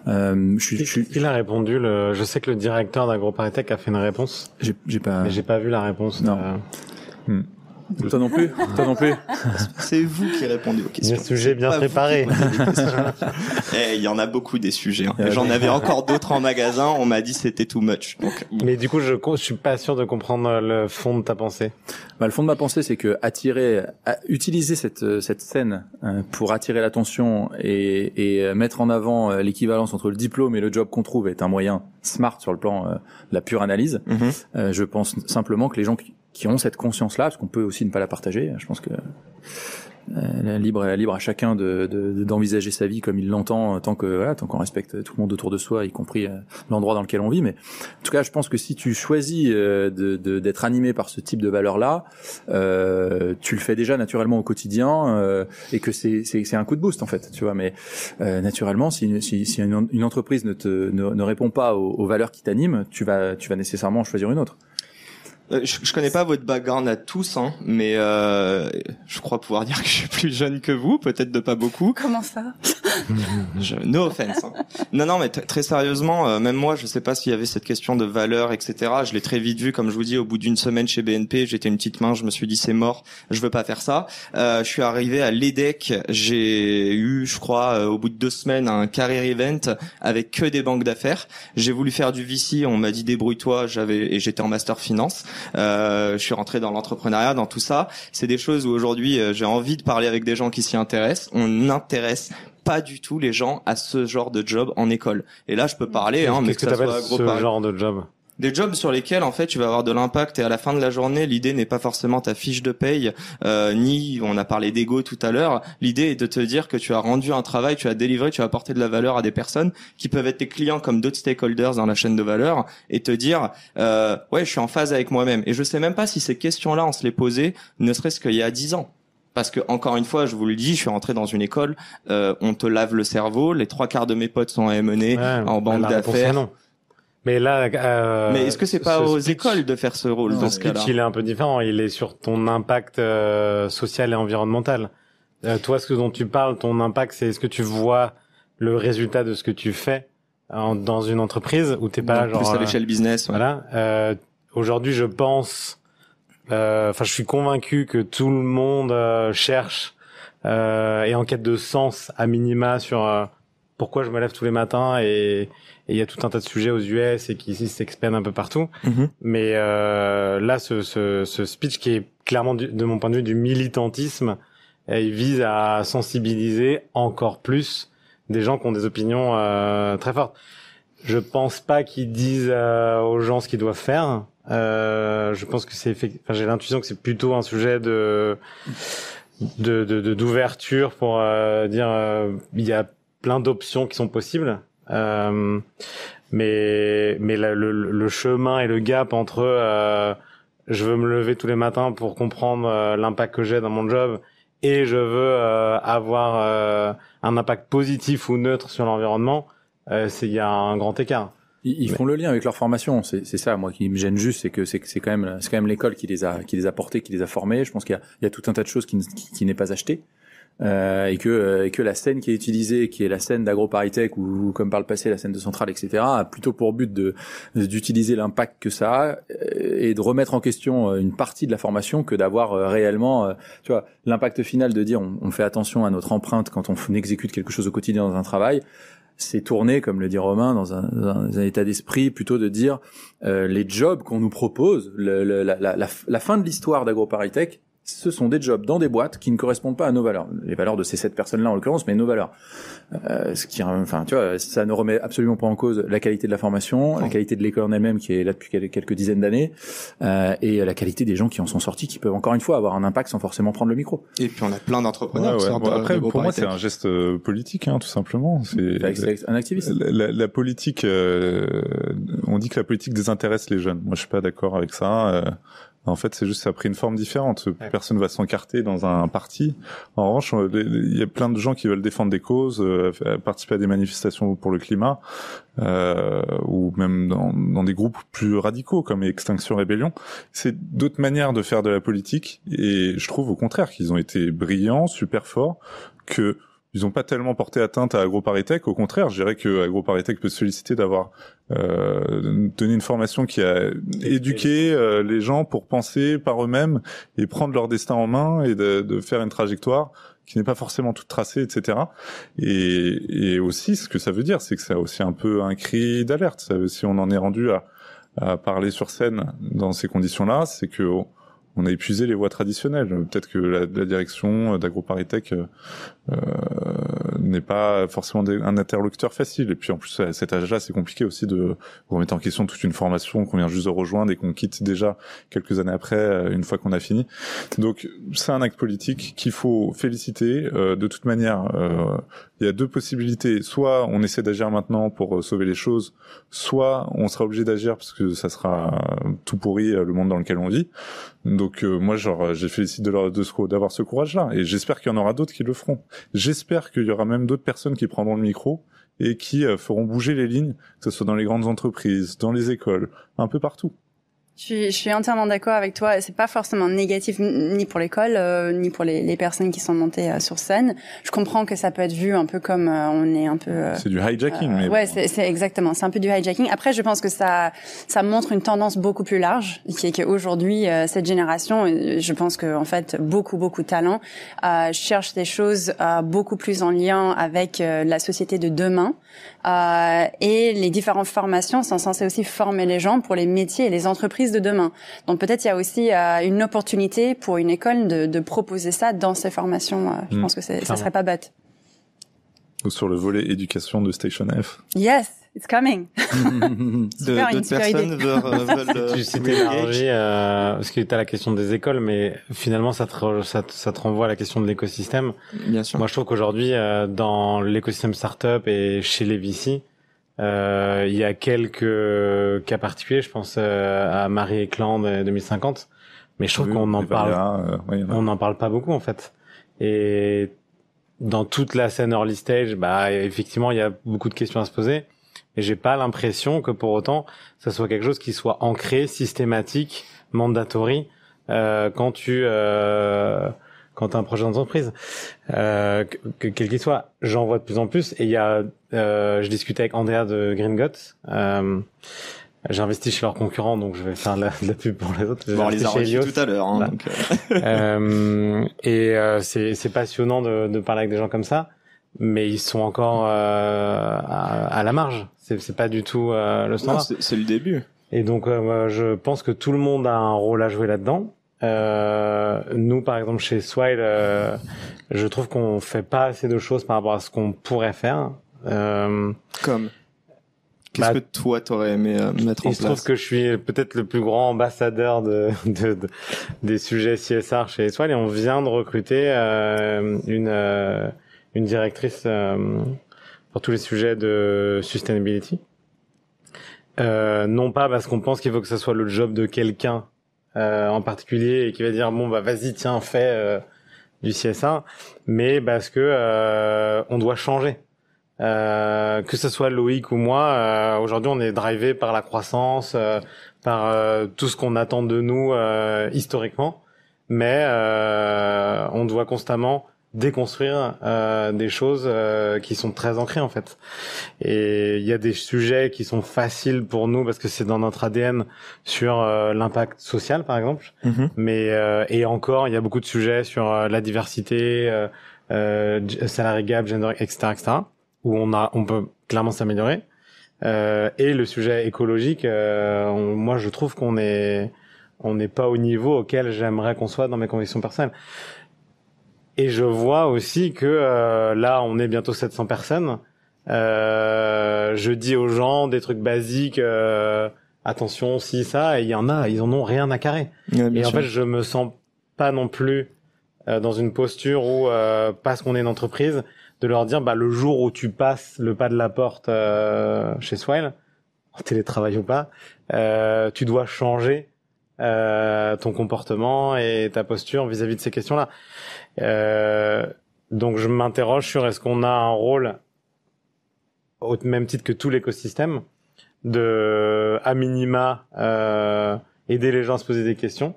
Euh, je je suis, Il a répondu. Le... Je sais que le directeur d'AgroParisTech a fait une réponse, j'ai, j'ai pas. mais j'ai pas vu la réponse. Non. Euh, Toi non plus. Toi non plus. C'est vous qui répondez aux questions. Des sujets bien questions. <laughs> Eh, il y en a beaucoup des sujets. hein. J'en avais encore d'autres en magasin. On m'a dit c'était too much. Donc, bon. Mais du coup, je, je suis pas sûr de comprendre le fond de ta pensée. Bah, le fond de ma pensée, c'est que attirer, à- utiliser cette euh, cette scène euh, pour attirer l'attention et, et euh, mettre en avant l'équivalence entre le diplôme et le job qu'on trouve est un moyen smart sur le plan euh, de la pure analyse. Mhm. Euh, je pense simplement que les gens qui, qui ont cette conscience-là, parce qu'on peut aussi ne pas la partager, je pense que euh, libre, libre à chacun de, de- d'envisager sa vie comme il l'entend, euh, tant que voilà, tant qu'on respecte tout le monde autour de soi, y compris euh, l'endroit dans lequel on vit. Mais en tout cas, je pense que si tu choisis euh, de, de- d'être animé par ce type de valeurs-là, euh, tu le fais déjà naturellement au quotidien et que c'est, un coup de boost en fait, tu vois. Mais naturellement, si, si, si une, entreprise ne, te, ne, répond pas aux, valeurs qui t'animent, tu vas, tu vas nécessairement en choisir une autre. Euh, je, je connais pas votre background à tous, hein, mais euh, je crois pouvoir <laughs> dire que je suis plus jeune que vous, peut-être de pas beaucoup. Comment ça? <laughs> Je, no offense. hein. Non, non, mais très sérieusement, euh, même moi, je sais pas s'il y avait cette question de valeur, etc. Je l'ai très vite vu, comme je vous dis, au bout d'une semaine chez BNP, j'étais une petite main, je me suis dit c'est mort, je veux pas faire ça. Euh, je suis arrivé à l'EDEC, j'ai eu, je crois, euh, au bout de deux semaines, un career event avec que des banques d'affaires. J'ai voulu faire du VC, on m'a dit débrouille-toi, j'avais et j'étais en master finance. Euh, je suis rentré dans l'entrepreneuriat, dans tout ça. C'est des choses où aujourd'hui euh, j'ai envie de parler avec des gens qui s'y intéressent. On n'intéresse pas du tout les gens à ce genre de job en école. Et là, je peux parler, hein, mais Qu'est-ce que que t'appelles ce genre de job? Des jobs sur lesquels en fait tu vas avoir de l'impact et à la fin de la journée l'idée n'est pas forcément ta fiche de paye euh, ni on a parlé d'ego tout à l'heure l'idée est de te dire que tu as rendu un travail tu as délivré tu as apporté de la valeur à des personnes qui peuvent être tes clients comme d'autres stakeholders dans la chaîne de valeur et te dire euh, ouais je suis en phase avec moi-même. Et je sais même pas si ces questions là on se les posait ne serait-ce qu'il y a dix ans. Parce que encore une fois, je vous le dis, je suis rentré dans une école, euh, on te lave le cerveau, les trois quarts de mes potes sont à Ouais, en banque d'affaires. Mais là, euh, Mais est-ce que c'est pas ce aux speech- écoles de faire ce rôle dans ce cas-là il est un peu différent. Il est sur ton impact euh, social et environnemental. Euh, toi, ce dont tu parles, ton impact, c'est est-ce que tu vois le résultat de ce que tu fais en- dans une entreprise ou t'es pas Donc, genre plus à euh, l'échelle business. ouais. Voilà. Euh, Aujourd'hui, je pense, euh, enfin, je suis convaincu que tout le monde euh, cherche euh, et en quête de sens à minima sur euh, pourquoi je me lève tous les matins et et il y a tout un tas de sujets aux US et qui ici s'expandent un peu partout. Mhm. Mais euh, là, ce, ce, ce speech qui est clairement, du- de mon point de vue, du militantisme, euh, il vise à sensibiliser encore plus des gens qui ont des opinions euh, très fortes. Je pense pas qu'ils disent euh, aux gens ce qu'ils doivent faire. Euh, je pense que c'est, enfin, j'ai l'intuition que c'est plutôt un sujet de de de- de- d'ouverture pour dire il y a plein d'options qui sont possibles. Euh, mais mais la- le, le chemin et le gap entre euh, je veux me lever tous les matins pour comprendre euh, l'impact que j'ai dans mon job et je veux euh, avoir euh, un impact positif ou neutre sur l'environnement, euh, c'est il y a un grand écart. Ils, ils font le lien avec leur formation, c'est c'est ça moi qui me gêne juste, c'est que c'est quand même c'est quand même l'école qui les a qui les a portés, qui les a formés. Je pense qu'il y a, il y a tout un tas de choses qui, ne- qui, qui n'est pas acheté. Euh, et que euh, et que la scène qui est utilisée, qui est la scène d'AgroParisTech ou, comme par le passé la scène de Centrale, etc., a plutôt pour but de d'utiliser l'impact que ça a euh, et de remettre en question euh, une partie de la formation que d'avoir réellement, tu vois, l'impact final de dire on, fait attention à notre empreinte quand on exécute quelque chose au quotidien dans un travail c'est tourné, comme le dit Romain, dans un, dans un état d'esprit plutôt de dire euh, les jobs qu'on nous propose, le, le- la, la, la fin de l'histoire d'AgroParisTech ce sont des jobs dans des boîtes qui ne correspondent pas à nos valeurs, les valeurs de ces sept personnes-là en l'occurrence, mais nos valeurs. Euh, ce qui, enfin, tu vois, ça ne remet absolument pas en cause la qualité de la formation, la qualité de l'école en elle-même qui est là depuis quelques dizaines d'années, euh, et la qualité des gens qui en sont sortis, qui peuvent encore une fois avoir un impact sans forcément prendre le micro. Et puis on a plein d'entrepreneurs. Ouais, ouais. après, pour moi, c'est un geste euh, politique, hein, tout simplement. C'est un activiste. La, la, politique, euh, on dit que la politique désintéresse les jeunes. Moi, je suis pas d'accord avec ça. En fait, c'est juste ça a pris une forme différente. Personne va s'encarter dans un parti. En revanche, euh, il y a plein de gens qui veulent défendre des causes, euh, participer à des manifestations pour le climat, euh, ou même dans, dans, des groupes plus radicaux comme Extinction Rébellion. C'est d'autres manières de faire de la politique, et je trouve au contraire qu'ils ont été brillants, super forts, que ils n'ont pas tellement porté atteinte à AgroParisTech. Au contraire, je dirais que AgroParisTech peut se solliciter d'avoir euh, donné une formation qui a éduqué euh, les gens pour penser par eux-mêmes et prendre leur destin en main et de, de faire une trajectoire qui n'est pas forcément toute tracée, etc. Et, et, aussi, ce que ça veut dire, c'est que c'est aussi un peu un cri d'alerte. Si on en est rendu à, à parler sur scène dans ces conditions-là, c'est que on a épuisé les voies traditionnelles. Peut-être que la, la direction d'AgroParisTech euh, n'est pas forcément un interlocuteur facile. Et puis en plus, à cet âge-là, c'est compliqué aussi de remettre en question toute une formation qu'on vient juste de rejoindre et qu'on quitte déjà quelques années après, euh, une fois qu'on a fini. Donc c'est un acte politique qu'il faut féliciter. Euh, de toute manière, euh, il y a deux possibilités. Soit on essaie d'agir maintenant pour sauver les choses, soit on sera obligé d'agir parce que ça sera tout pourri le monde dans lequel on vit. Donc moi, genre, j'ai de d'avoir ce courage-là, et j'espère qu'il y en aura d'autres qui le feront. J'espère qu'il y aura même d'autres personnes qui prendront le micro et qui euh, feront bouger les lignes, que ce soit dans les grandes entreprises, dans les écoles, un peu partout. Je suis, je suis entièrement d'accord avec toi. C'est pas forcément négatif ni pour l'école euh, ni pour les, les, personnes qui sont montées euh, sur scène. Je comprends que ça peut être vu un peu comme euh, on est un peu. c'est du hijacking. mais ouais, c'est exactement. C'est un peu du hijacking. Après, je pense que ça ça montre une tendance beaucoup plus large, qui est qu'aujourd'hui cette génération, je pense que en fait beaucoup beaucoup de talents cherchent des choses beaucoup plus en lien avec la société de demain. et les différentes formations sont censées aussi former les gens pour les métiers et les entreprises de demain. Donc peut-être il y a aussi euh, une opportunité pour une école de, de proposer ça dans ses formations. Euh, je mm. pense que ça serait pas bête. Ou sur le volet éducation de Station F. Yes. It's coming. <laughs> D'autres personnes veulent, <laughs> veulent Tu citais l'énergie, euh, parce que tu as la question des écoles, mais finalement ça te, ça, ça te renvoie à la question de l'écosystème. Bien sûr. Moi je trouve qu'aujourd'hui, euh, dans l'écosystème startup et chez les VC, euh, il y a quelques cas particuliers, je pense euh, à Marie Ecland 2050, mais je trouve qu'on en parle, euh, on n'en parle pas beaucoup en fait. Et dans toute la scène early stage, bah effectivement, il y a beaucoup de questions à se poser, mais j'ai pas l'impression que pour autant, ça soit quelque chose qui soit ancré, systématique, mandatory euh, quand tu euh, quand as un projet d'entreprise, euh, que, quel qu'il soit, j'en vois de plus en plus. Et il y a, je discutais avec Andrea de Green Guts. Euh, j'ai investi chez leurs concurrents, donc je vais faire de la, de la pub pour les autres. Bon, on les a reçus tout à l'heure. Hein, donc... Euh. euh, et euh, c'est, c'est passionnant de, de parler avec des gens comme ça, mais ils sont encore euh, à, à, la marge. C'est, c'est pas du tout euh, le standard. C'est, le début. Et donc, je pense que tout le monde a un rôle à jouer là-dedans. Euh, nous, par exemple, chez Swile, euh, je trouve qu'on fait pas assez de choses par rapport à ce qu'on pourrait faire. Euh, Comme Qu'est-ce bah, que toi t'aurais aimé euh, mettre en place Il se trouve que je suis peut-être le plus grand ambassadeur de, <laughs> de, de, des sujets CSR chez Swile et on vient de recruter euh, une euh, une directrice pour tous les sujets de sustainability. non pas parce qu'on pense qu'il faut que ce soit le job de quelqu'un euh, en particulier et qui va dire bon bah vas-y tiens fais euh, du CSA, mais parce que euh, on doit changer. Que ce soit Loïc ou moi, aujourd'hui on est drivé par la croissance, par tout ce qu'on attend de nous historiquement, mais on doit constamment déconstruire euh, des choses euh, qui sont très ancrées en fait. Et il y a des sujets qui sont faciles pour nous parce que c'est dans notre ADN sur euh, l'impact social par exemple. Mm-hmm. Mais euh, et encore, il y a beaucoup de sujets sur euh, la diversité, salarié gap, gender, etc., etc. Où on a, on peut clairement s'améliorer. et le sujet écologique, moi je trouve qu'on est on n'est pas au niveau auquel j'aimerais qu'on soit dans mes convictions personnelles. Et je vois aussi que euh, là, on est bientôt 700 personnes. Euh, je dis aux gens des trucs basiques, euh, attention, si ça, et il y en a, ils en ont rien à carrer. et en fait, je me sens pas non plus euh, dans une posture où, euh, parce qu'on est une entreprise, de leur dire, bah, le jour où tu passes le pas de la porte chez Swile, en télétravail ou pas, tu dois changer euh, ton comportement et ta posture vis-à-vis de ces questions-là. Euh, donc je m'interroge sur est-ce qu'on a un rôle au même titre que tout l'écosystème de à minima euh, aider les gens à se poser des questions.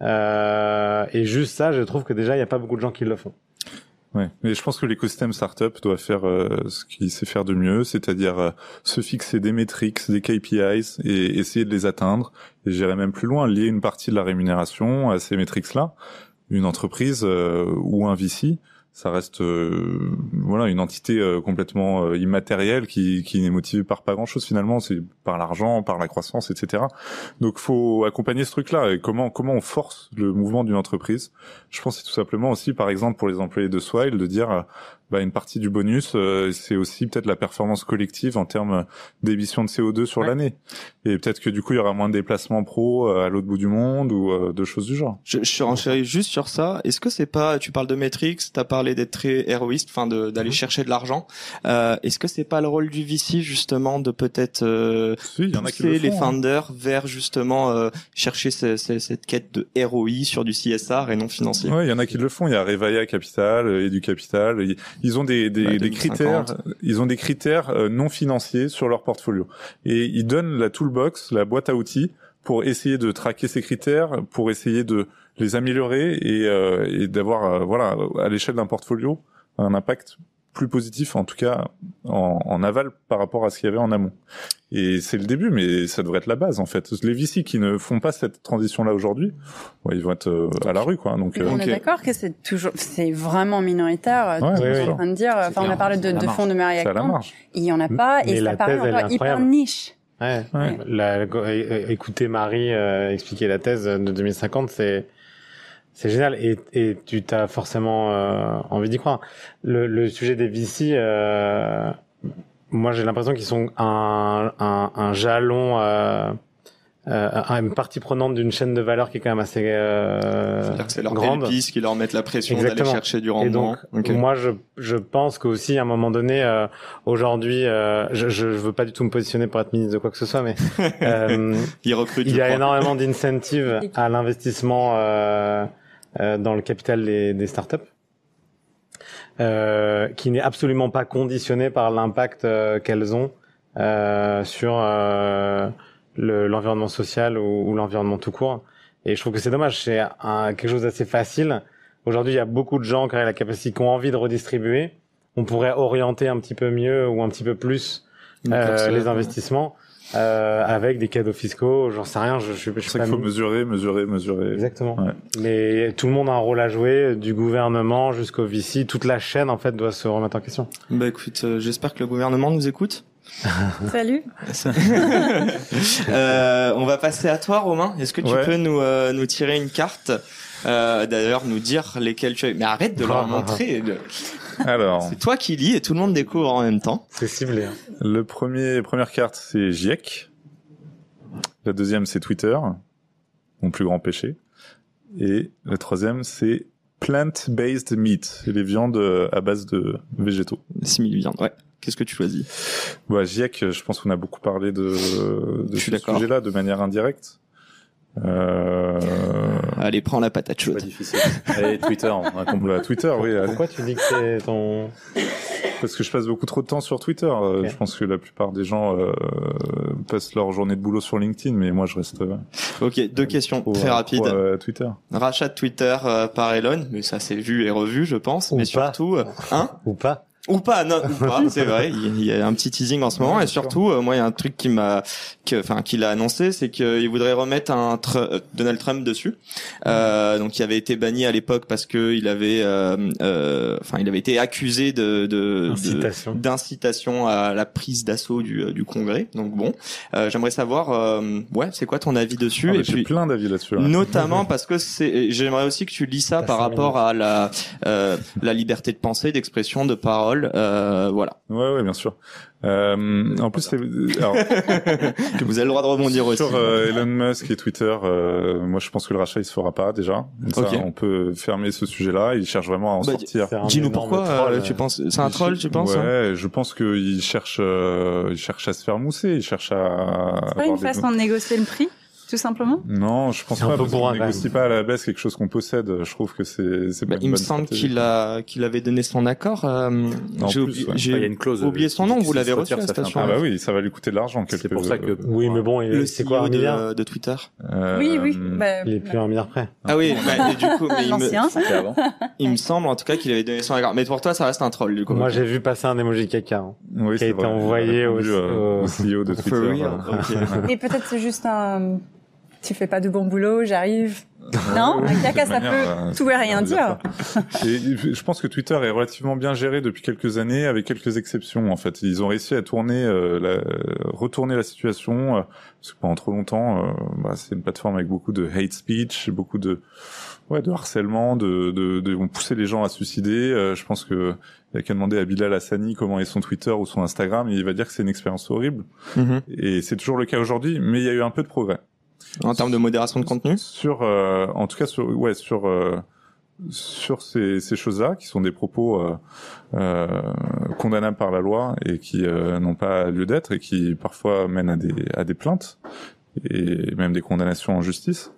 Euh, et juste ça, je trouve que déjà il n'y a pas beaucoup de gens qui le font. Ouais, mais je pense que l'écosystème startup doit faire euh, ce qu'il sait faire de mieux, c'est-à-dire euh, se fixer des métriques, des KPIs et essayer de les atteindre. Et j'irais même plus loin, lier une partie de la rémunération à ces métriques-là. Une entreprise euh, ou un VC ça reste euh, voilà une entité euh, complètement euh, immatérielle qui, qui n'est motivée par pas grand chose finalement. C'est par l'argent par la croissance etc donc faut accompagner ce truc là comment comment on force le mouvement d'une entreprise? Je pense c'est tout simplement aussi par exemple pour les employés de Swile de dire bah, une partie du bonus, euh, c'est aussi peut-être la performance collective en termes d'émissions de CO2 sur l'année. Et peut-être que du coup, il y aura moins de déplacements pro euh, à l'autre bout du monde ou euh, de choses du genre. Je, je suis renchéri juste sur ça. Est-ce que c'est pas, tu parles de metrics, tu as parlé d'être très héroïste, enfin d'aller mhm. chercher de l'argent. Euh, Est-ce que c'est pas le rôle du VC justement de peut-être euh, pousser les hein. founders vers justement chercher cette quête de ROI sur du CSR et non financier? Ouais, il y en a qui le font. Il y a Revaya Capital et du Capital ils ont des, des, des critères, ils ont des critères euh, non financiers sur leur portfolio. Et ils donnent la toolbox, la boîte à outils pour essayer de traquer ces critères, pour essayer de les améliorer et, euh, et d'avoir euh, voilà à l'échelle d'un portfolio un impact plus positif, en tout cas en, en aval par rapport à ce qu'il y avait en amont. Et c'est le début, mais ça devrait être la base en fait. Les VC qui ne font pas cette transition-là aujourd'hui, ouais, ils vont être euh, à la rue, quoi. Donc, on est d'accord que c'est toujours, c'est vraiment minoritaire. Ouais, oui, en train de dire. Enfin, on a parlé de, de fonds de Marie Il y en a pas, et ça paraît encore hyper niche. Ouais. ouais. La, écouter Marie euh, expliquer la thèse de 2050, c'est c'est génial et, et tu t'as forcément euh, envie d'y croire. Le, le, sujet des VC, euh, moi j'ai l'impression qu'ils sont un, un, un jalon, euh, euh, une partie pronante d'une chaîne de valeur qui est quand même assez euh, C'est-à-dire que c'est leur grande. qui leur mettent la pression d'aller chercher du rendement. Et donc, moi je, je pense qu'aussi à un moment donné, euh, aujourd'hui, euh, je, je veux pas du tout me positionner pour être ministre de quoi que ce soit, mais <laughs> euh, il, il y a énormément d'incentives <laughs> à l'investissement. Euh, dans le capital des, des startups, euh, qui n'est absolument pas conditionné par l'impact euh, qu'elles ont euh, sur l'environnement social ou, ou l'environnement tout court. Et je trouve que c'est dommage, c'est quelque chose d'assez facile. Aujourd'hui, il y a beaucoup de gens qui ont la capacité, qui ont envie de redistribuer. On pourrait orienter un petit peu mieux ou un petit peu plus euh, les investissements euh, avec des cadeaux fiscaux, j'en sais rien. Je, je, je c'est qu'il faut mesurer, mesurer, mesurer. Exactement. Ouais. Mais tout le monde a un rôle à jouer, du gouvernement jusqu'au VC, toute la chaîne en fait doit se remettre en question. Bah écoute, euh, j'espère que le gouvernement nous écoute. <laughs> Salut. <laughs> euh, on va passer à toi, Romain. Est-ce que tu ouais. peux nous euh, nous tirer une carte euh, D'ailleurs, nous dire lesquelles tu as. Mais arrête de leur <laughs> montrer. Alors, c'est toi qui lis et tout le monde découvre en même temps. C'est ciblé. Hein. Le premier première carte c'est GIEC. La deuxième c'est Twitter, mon plus grand péché. Et la troisième c'est plant-based meat, les viandes euh, à base de végétaux. Simili viande, ouais. Qu'est-ce que tu choisis? Bah, GIEC, je pense qu'on a beaucoup parlé de, de ce sujet-là de manière indirecte. Euh... Allez, prends la patate chaude. Pas difficile. allez, Twitter. On Twitter, oui. Allez. Pourquoi tu dis que c'est ton... Parce que je passe beaucoup trop de temps sur Twitter. Euh, okay. Je pense que la plupart des gens euh, passent leur journée de boulot sur LinkedIn, mais moi je reste. Euh, ok, deux questions trop, très rapides. Trop, Twitter. Rachat de Twitter par Elon, mais ça c'est vu et revu, je pense. Ou mais pas. surtout, hein Ou pas. Ou pas, non, ou pas, c'est vrai. Il y a un petit teasing en ce moment, et surtout, euh, moi, il y a un truc qui m'a, enfin, qu'il a annoncé, c'est qu'il voudrait remettre un Tr- Donald Trump dessus. Euh, donc, il avait été banni à l'époque parce que il avait, euh, euh, enfin, il avait été accusé de, de, de- Incitation. d'incitation à la prise d'assaut du, du Congrès. Donc bon, euh, j'aimerais savoir, euh, ouais, c'est quoi ton avis dessus Ah, Et J'ai puis, plein d'avis là-dessus. ouais. Notamment <laughs> parce que c'est, j'aimerais aussi que tu lis ça par rapport à la euh, la liberté de pensée, d'expression, de parole, euh, voilà. Ouais, ouais, bien sûr. Euh, en plus, alors, <laughs> Que vous avez le droit de rebondir aussi. sur euh, Elon Musk et Twitter, euh, moi je pense que le rachat il se fera pas déjà. Ça, on peut fermer ce sujet-là. Il cherche vraiment à en Bah, sortir. Dis-nous pourquoi troll, euh, tu penses c'est un troll, tu penses hein Ouais, je pense qu'il cherche, euh, il cherche à se faire mousser. Il cherche à. C'est pas une façon de négocier le prix, tout simplement Non, je pense pas. Parce qu'on négocie pas à la baisse quelque chose qu'on possède. Je trouve que c'est c'est Bah, pas il une me bonne semble qu'il a qu'il avait donné son accord. euh, j'ai oublié, ouais. j'ai une clause. oublié son nom. Vous l'avez reçu à la station. Ah bah oui, ça va lui coûter de l'argent. C'est pour ça que. Oui, mais bon, il- le c'est quoi un CEO de, milliard de Twitter. Euh, Oui, oui. Bah, Il est plus un milliard près. Ah oui, bah, et du coup, mais il, me, L'ancien. C'était avant. il me semble en tout cas qu'il avait donné son accord. Mais pour toi, ça reste un troll du coup. Moi, j'ai vu passer un emoji caca. hein. oui, qui a c'est été vrai. envoyé au- euh, au- au CEO de <laughs> Twitter. Et peut-être c'est juste un. Tu fais pas de bon boulot, j'arrive. Non, un caca, ça manière, peut euh, tout et rien dire. Et je pense que Twitter est relativement bien géré depuis quelques années, avec quelques exceptions en fait. Ils ont réussi à tourner, euh, la, retourner la situation, euh, parce que pendant trop longtemps, euh, bah, c'est une plateforme avec beaucoup de hate speech, beaucoup de ouais de harcèlement, de, de, de on poussait les gens à se suicider. Euh, je pense que il y a qu'à demander à Bilal Hassani comment est son Twitter ou son Instagram, et il va dire que c'est une expérience horrible. Mhm. Et c'est toujours le cas aujourd'hui, mais il y a eu un peu de progrès. En termes de modération de contenu. Sur, euh, en tout cas, sur, ouais, sur euh, sur ces, ces choses-là, qui sont des propos euh, euh, condamnables par la loi et qui euh, n'ont pas lieu d'être et qui parfois mènent à des à des plaintes et même des condamnations en justice.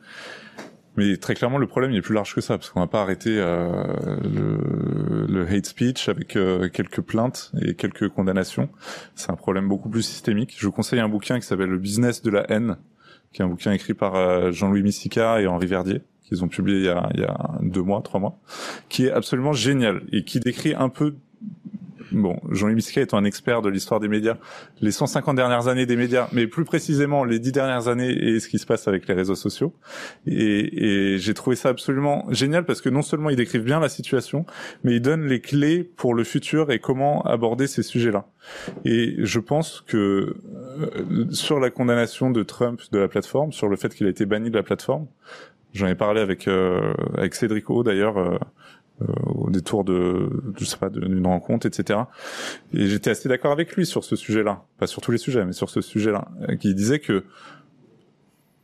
Mais très clairement, le problème il est plus large que ça, parce qu'on va pas arrêter euh, le, le hate speech avec quelques plaintes et quelques condamnations. C'est un problème beaucoup plus systémique. Je vous conseille un bouquin qui s'appelle Le business de la haine, qui est un bouquin écrit par euh, Jean-Louis Missica et Henri Verdier, qu'ils ont publié il y, a, il y a deux mois, trois mois, qui est absolument génial et qui décrit un peu Bon, Jean-Louis Missica étant un expert de l'histoire des médias, les 150 dernières années des médias, mais plus précisément les 10 dernières années et ce qui se passe avec les réseaux sociaux. Et, et j'ai trouvé ça absolument génial parce que non seulement ils décrivent bien la situation, mais ils donnent les clés pour le futur et comment aborder ces sujets-là. Et je pense que euh, sur la condamnation de Trump de la plateforme, sur le fait qu'il a été banni de la plateforme, j'en ai parlé avec euh, avec Cédric d'ailleurs euh, au détour de je sais pas d'une rencontre, etc. Et j'étais assez d'accord avec lui sur ce sujet-là, pas sur tous les sujets, mais sur ce sujet-là, euh, qui disait que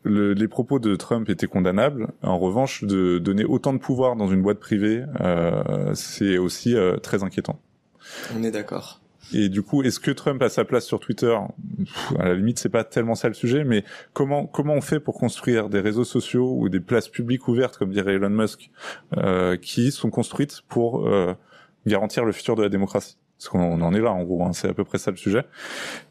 le- les propos de Trump étaient condamnables. En revanche, de donner autant de pouvoir dans une boîte privée, euh, c'est aussi euh, très inquiétant. On est d'accord. Et du coup, est-ce que Trump a sa place sur Twitter? À la limite, c'est pas tellement ça le sujet, mais comment comment on fait pour construire des réseaux sociaux ou des places publiques ouvertes, comme dirait Elon Musk, euh, qui sont construites pour euh, garantir le futur de la démocratie? Parce qu'on on en est là, en gros, hein, c'est à peu près ça le sujet.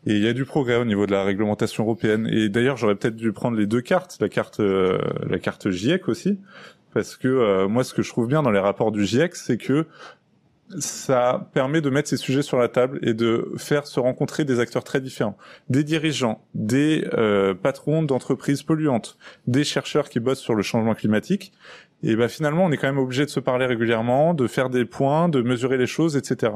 Et il y a du progrès au niveau de la réglementation européenne. Et d'ailleurs, j'aurais peut-être dû prendre les deux cartes, la carte euh, la carte GIEC aussi, parce que euh, moi, ce que je trouve bien dans les rapports du GIEC, c'est que ça permet de mettre ces sujets sur la table et de faire se rencontrer des acteurs très différents, des dirigeants, des euh, patrons d'entreprises polluantes, des chercheurs qui bossent sur le changement climatique. Et ben finalement, on est quand même obligé de se parler régulièrement, de faire des points, de mesurer les choses, etc.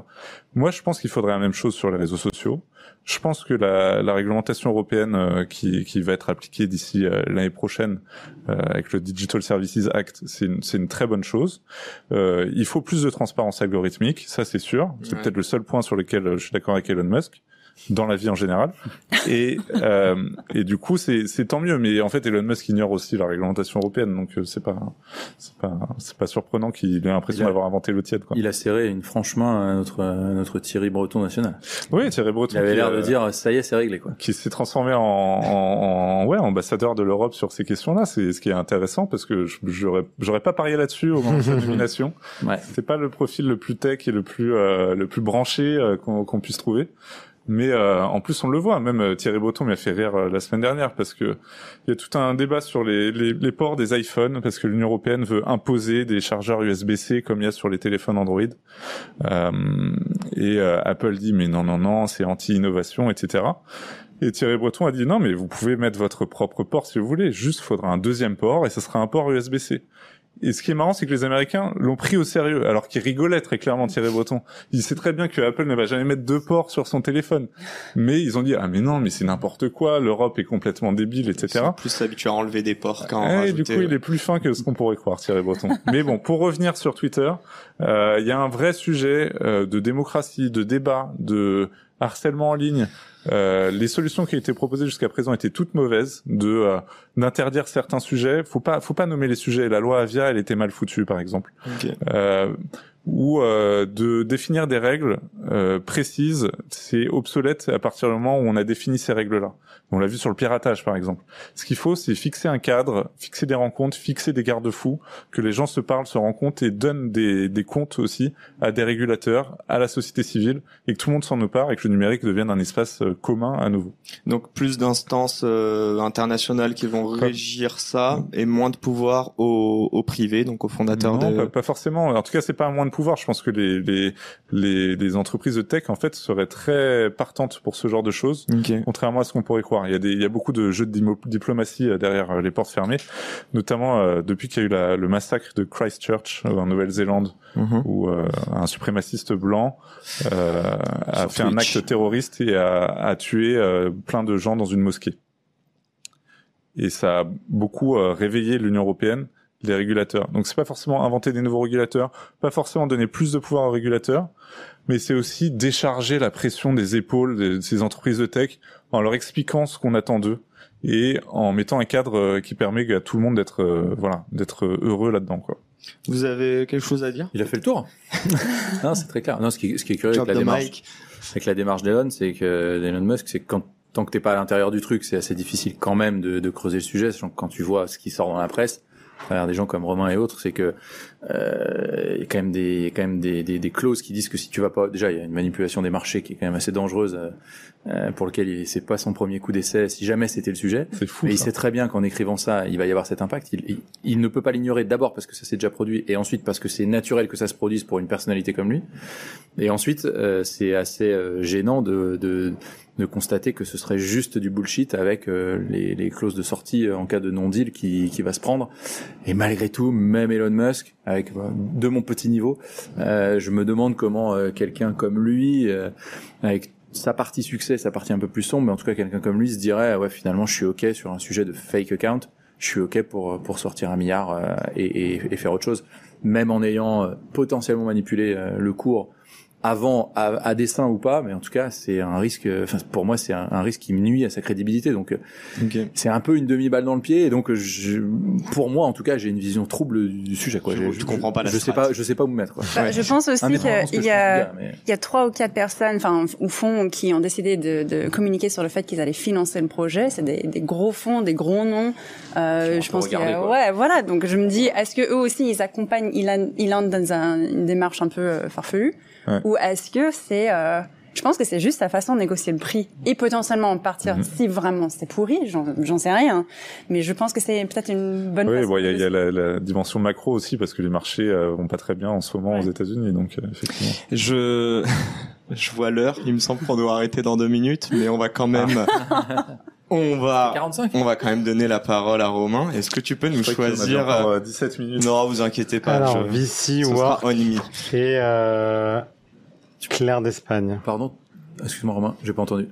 Moi, je pense qu'il faudrait la même chose sur les réseaux sociaux. Je pense que la, la réglementation européenne euh, qui, qui va être appliquée d'ici euh, l'année prochaine euh, avec le Digital Services Act, c'est une, très bonne chose. Euh, il faut plus de transparence algorithmique, ça c'est sûr. C'est Ouais. peut-être le seul point sur lequel je suis d'accord avec Elon Musk dans la vie en général. Et euh, et du coup c'est c'est tant mieux. Mais en fait Elon Musk ignore aussi la réglementation européenne, donc euh, c'est pas c'est pas c'est pas surprenant qu'il ait l'impression d'avoir inventé l'eau tiède. Quoi. Il a serré une franche main à notre, à notre Thierry Breton national. Oui, Thierry Breton. Il avait l'air euh, de dire, ça y est, c'est réglé, quoi. qui s'est transformé en, en, en- ouais ambassadeur de l'Europe sur ces questions-là. C'est ce qui est intéressant parce que j'aurais j'aurais pas parié là-dessus au moment de sa <laughs> nomination. Ouais. C'est pas le profil le plus tech et le plus euh, le plus branché euh, qu'on qu'on puisse trouver. Mais euh, en plus, on le voit. Même euh, Thierry Breton m'a fait rire euh, la semaine dernière parce que il y a tout un débat sur les, les, les ports des iPhones parce que l'Union européenne veut imposer des chargeurs USB-C comme il y a sur les téléphones Android. Euh, et Apple dit mais non non non, c'est anti-innovation, etc. Et Thierry Breton a dit non mais vous pouvez mettre votre propre port si vous voulez. Juste faudra un deuxième port et ce sera un port USB-C. Et ce qui est marrant, c'est que les Américains l'ont pris au sérieux, alors qu'ils rigolaient très clairement Thierry Breton. Il sait très bien que Apple ne va jamais mettre deux ports sur son téléphone. Mais ils ont dit, ah mais non, mais c'est n'importe quoi, l'Europe est complètement débile, etc. Ils plus habitués à enlever des ports quand eh, Du coup, il est plus fin que ce qu'on pourrait croire, Thierry Breton. <laughs> mais bon, pour revenir sur Twitter, euh, il y a un vrai sujet euh, de démocratie, de débat, de harcèlement en ligne, euh, les solutions qui ont été proposées jusqu'à présent étaient toutes mauvaises. De euh, d'interdire certains sujets, faut pas faut pas nommer les sujets. La loi Avia, elle était mal foutue, par exemple. Euh, ou euh, de définir des règles euh, précises, c'est obsolète à partir du moment où on a défini ces règles-là. On l'a vu sur le piratage, par exemple. Ce qu'il faut, c'est fixer un cadre, fixer des rencontres, fixer des garde-fous, que les gens se parlent, se rencontrent et donnent des, des comptes aussi à des régulateurs, à la société civile, et que tout le monde s'en opare et que le numérique devienne un espace euh, commun à nouveau. Donc plus d'instances euh, internationales qui vont régir ça et moins de pouvoir aux, au privés, donc aux fondateurs. Non, pas, pas, forcément. En tout cas, c'est pas moins de pouvoir. Je pense que les, les, les, les, entreprises de tech, en fait, seraient très partantes pour ce genre de choses, contrairement à ce qu'on pourrait croire. Il y a des, il y a beaucoup de jeux de diplomatie euh, derrière euh, les portes fermées, notamment euh, depuis qu'il y a eu la, le massacre de Christchurch en Nouvelle-Zélande, mhm. où un suprémaciste blanc a fait un acte terroriste et a, a tué plein de gens dans une mosquée. Et ça a beaucoup réveillé l'Union européenne les régulateurs. Donc c'est pas forcément inventer des nouveaux régulateurs, pas forcément donner plus de pouvoir aux régulateurs, mais c'est aussi décharger la pression des épaules de ces entreprises de tech en leur expliquant ce qu'on attend d'eux et en mettant un cadre euh, qui permet à tout le monde d'être euh, voilà d'être heureux là-dedans quoi. Vous avez quelque chose à dire? Il a fait le tour. <laughs> non, c'est très clair. Non, ce qui, ce qui est curieux avec la, démarche, avec la démarche d'Elon, c'est que Elon Musk, c'est quand tant que t'es pas à l'intérieur du truc, c'est assez difficile quand même de, de creuser le sujet. Quand tu vois ce qui sort dans la presse, à travers des gens comme Romain et autres, c'est que euh, il y a quand même des quand même des, des, des, clauses qui disent que si tu vas pas déjà il y a une manipulation des marchés qui est quand même assez dangereuse euh, euh pour lequel c'est pas son premier coup d'essai si jamais c'était le sujet. C'est fou mais il sait très bien qu'en écrivant ça il va y avoir cet impact. Il, il, ne peut pas l'ignorer d'abord parce que ça s'est déjà produit et ensuite parce que c'est naturel que ça se produise pour une personnalité comme lui. Et ensuite euh, c'est assez euh, gênant de, de de constater que ce serait juste du bullshit avec euh, les, les, clauses de sortie euh, en cas de non-deal qui, qui va se prendre. Et malgré tout, même Elon Musk, avec euh, de mon petit niveau, je me demande comment quelqu'un comme lui, avec sa partie succès, sa partie un peu plus sombre, mais en tout cas quelqu'un comme lui se dirait ouais finalement je suis ok sur un sujet de fake account, je suis ok pour pour sortir un milliard et, et, et, faire autre chose, même en ayant potentiellement manipulé le cours avant à, à, dessein ou pas, mais en tout cas c'est un risque. Enfin pour moi c'est un, un, risque qui me nuit à sa crédibilité. Donc okay. c'est un peu une demi balle dans le pied. Et donc je, pour moi en tout cas j'ai une vision trouble du sujet. Quoi. Je, je, comprends pas la Je sais pas, je sais pas où me mettre. Quoi. Bah, je pense aussi qu'il y a il y a trois ou quatre personnes, enfin ou fonds qui ont décidé de, de communiquer sur le fait qu'ils allaient financer le projet. C'est des, des, gros fonds, des gros noms. Euh, je pense qu'il y a, ouais voilà. Donc je me dis est-ce que eux aussi ils accompagnent Ilan, Ilan dans un, une démarche un peu euh, ou est-ce que c'est euh, je pense que c'est juste sa façon de négocier le prix et potentiellement en partir mhm. si vraiment c'est pourri, j'en sais rien. Mais je pense que c'est peut-être une bonne. Oui, il y a, la, la, dimension macro aussi parce que les marchés euh, vont pas très bien en ce moment aux États-Unis, donc euh, effectivement. Je <laughs> je vois l'heure. Il me semble qu'on doit arrêter dans deux minutes, mais on va quand même. <laughs> On va, 45. on va quand même donner la parole à Romain. Est-ce que tu peux nous choisir 17 minutes. Non, vous inquiétez pas. Alors, je... VC, War et euh, Claire d'Espagne. Pardon? Excuse-moi Romain, j'ai pas entendu.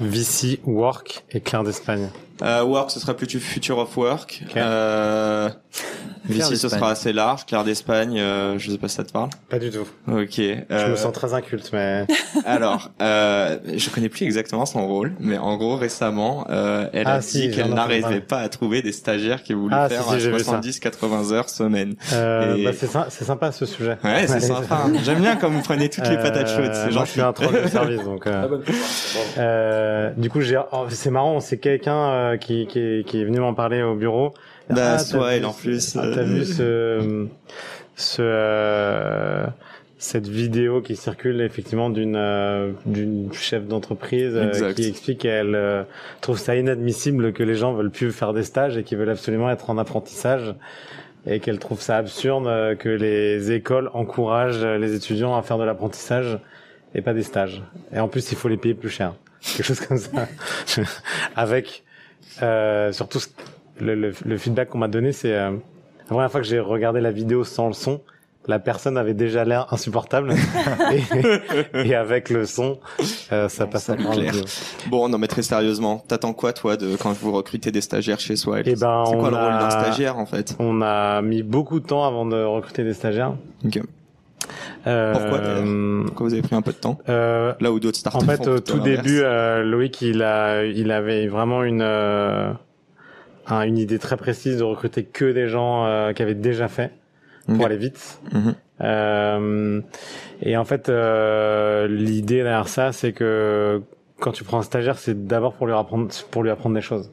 VC, Work et Claire d'Espagne. Euh, work, ce sera plutôt Future of Work. Euh, Ici, ce sera assez large. Claire d'Espagne, euh, je sais pas si ça te parle. Pas du tout. Ok. Euh... Je me sens très inculte, mais. <laughs> Alors, euh, je connais plus exactement son rôle, mais en gros, récemment, euh, elle ah, a dit qu'elle n'arrivait pas à trouver des stagiaires qui voulaient ah, faire si, 70-80 heures semaine. Euh, Et... bah, c'est sympa ce sujet. Ouais, c'est sympa. J'aime bien quand vous prenez toutes les patates chaudes. C'est gentil. Je suis un troll de service, donc. Euh... du coup, j'ai. Oh, c'est marrant, c'est quelqu'un qui, qui, qui est venu m'en parler au bureau. Bah, ah, soit elle en plus. Ah, T'as vu ce, ce, euh, cette vidéo qui circule effectivement d'une euh, d'une chef d'entreprise euh, qui explique qu'elle euh, trouve ça inadmissible que les gens veulent plus faire des stages et qu'ils veulent absolument être en apprentissage et qu'elle trouve ça absurde euh, que les écoles encouragent les étudiants à faire de l'apprentissage et pas des stages. Et en plus, il faut les payer plus cher. Quelque chose comme ça. <laughs> Avec euh, surtout le, le, le feedback qu'on m'a donné, c'est euh, la première fois que j'ai regardé la vidéo sans le son, la personne avait déjà l'air insupportable. <laughs> Et, et avec le son, euh, ça passe à vidéo. Bon, non, mais très sérieusement, t'attends quoi, toi, de quand vous recrutez des stagiaires chez Swile Eh ben, C'est quoi le rôle a- d'un stagiaire, en fait? On a mis beaucoup de temps avant de recruter des stagiaires. Ok. Euh, Pourquoi, Pourquoi vous avez pris un peu de temps? Euh, Là où d'autres startups En fait, au tout début, euh, Loïc, il a, il avait vraiment une, euh, un- une idée très précise de recruter que des gens euh, qui avaient déjà fait pour aller vite. Mhm. Euh, et en fait, euh, l'idée derrière ça, c'est que quand tu prends un stagiaire, c'est d'abord pour lui apprendre, pour lui apprendre des choses.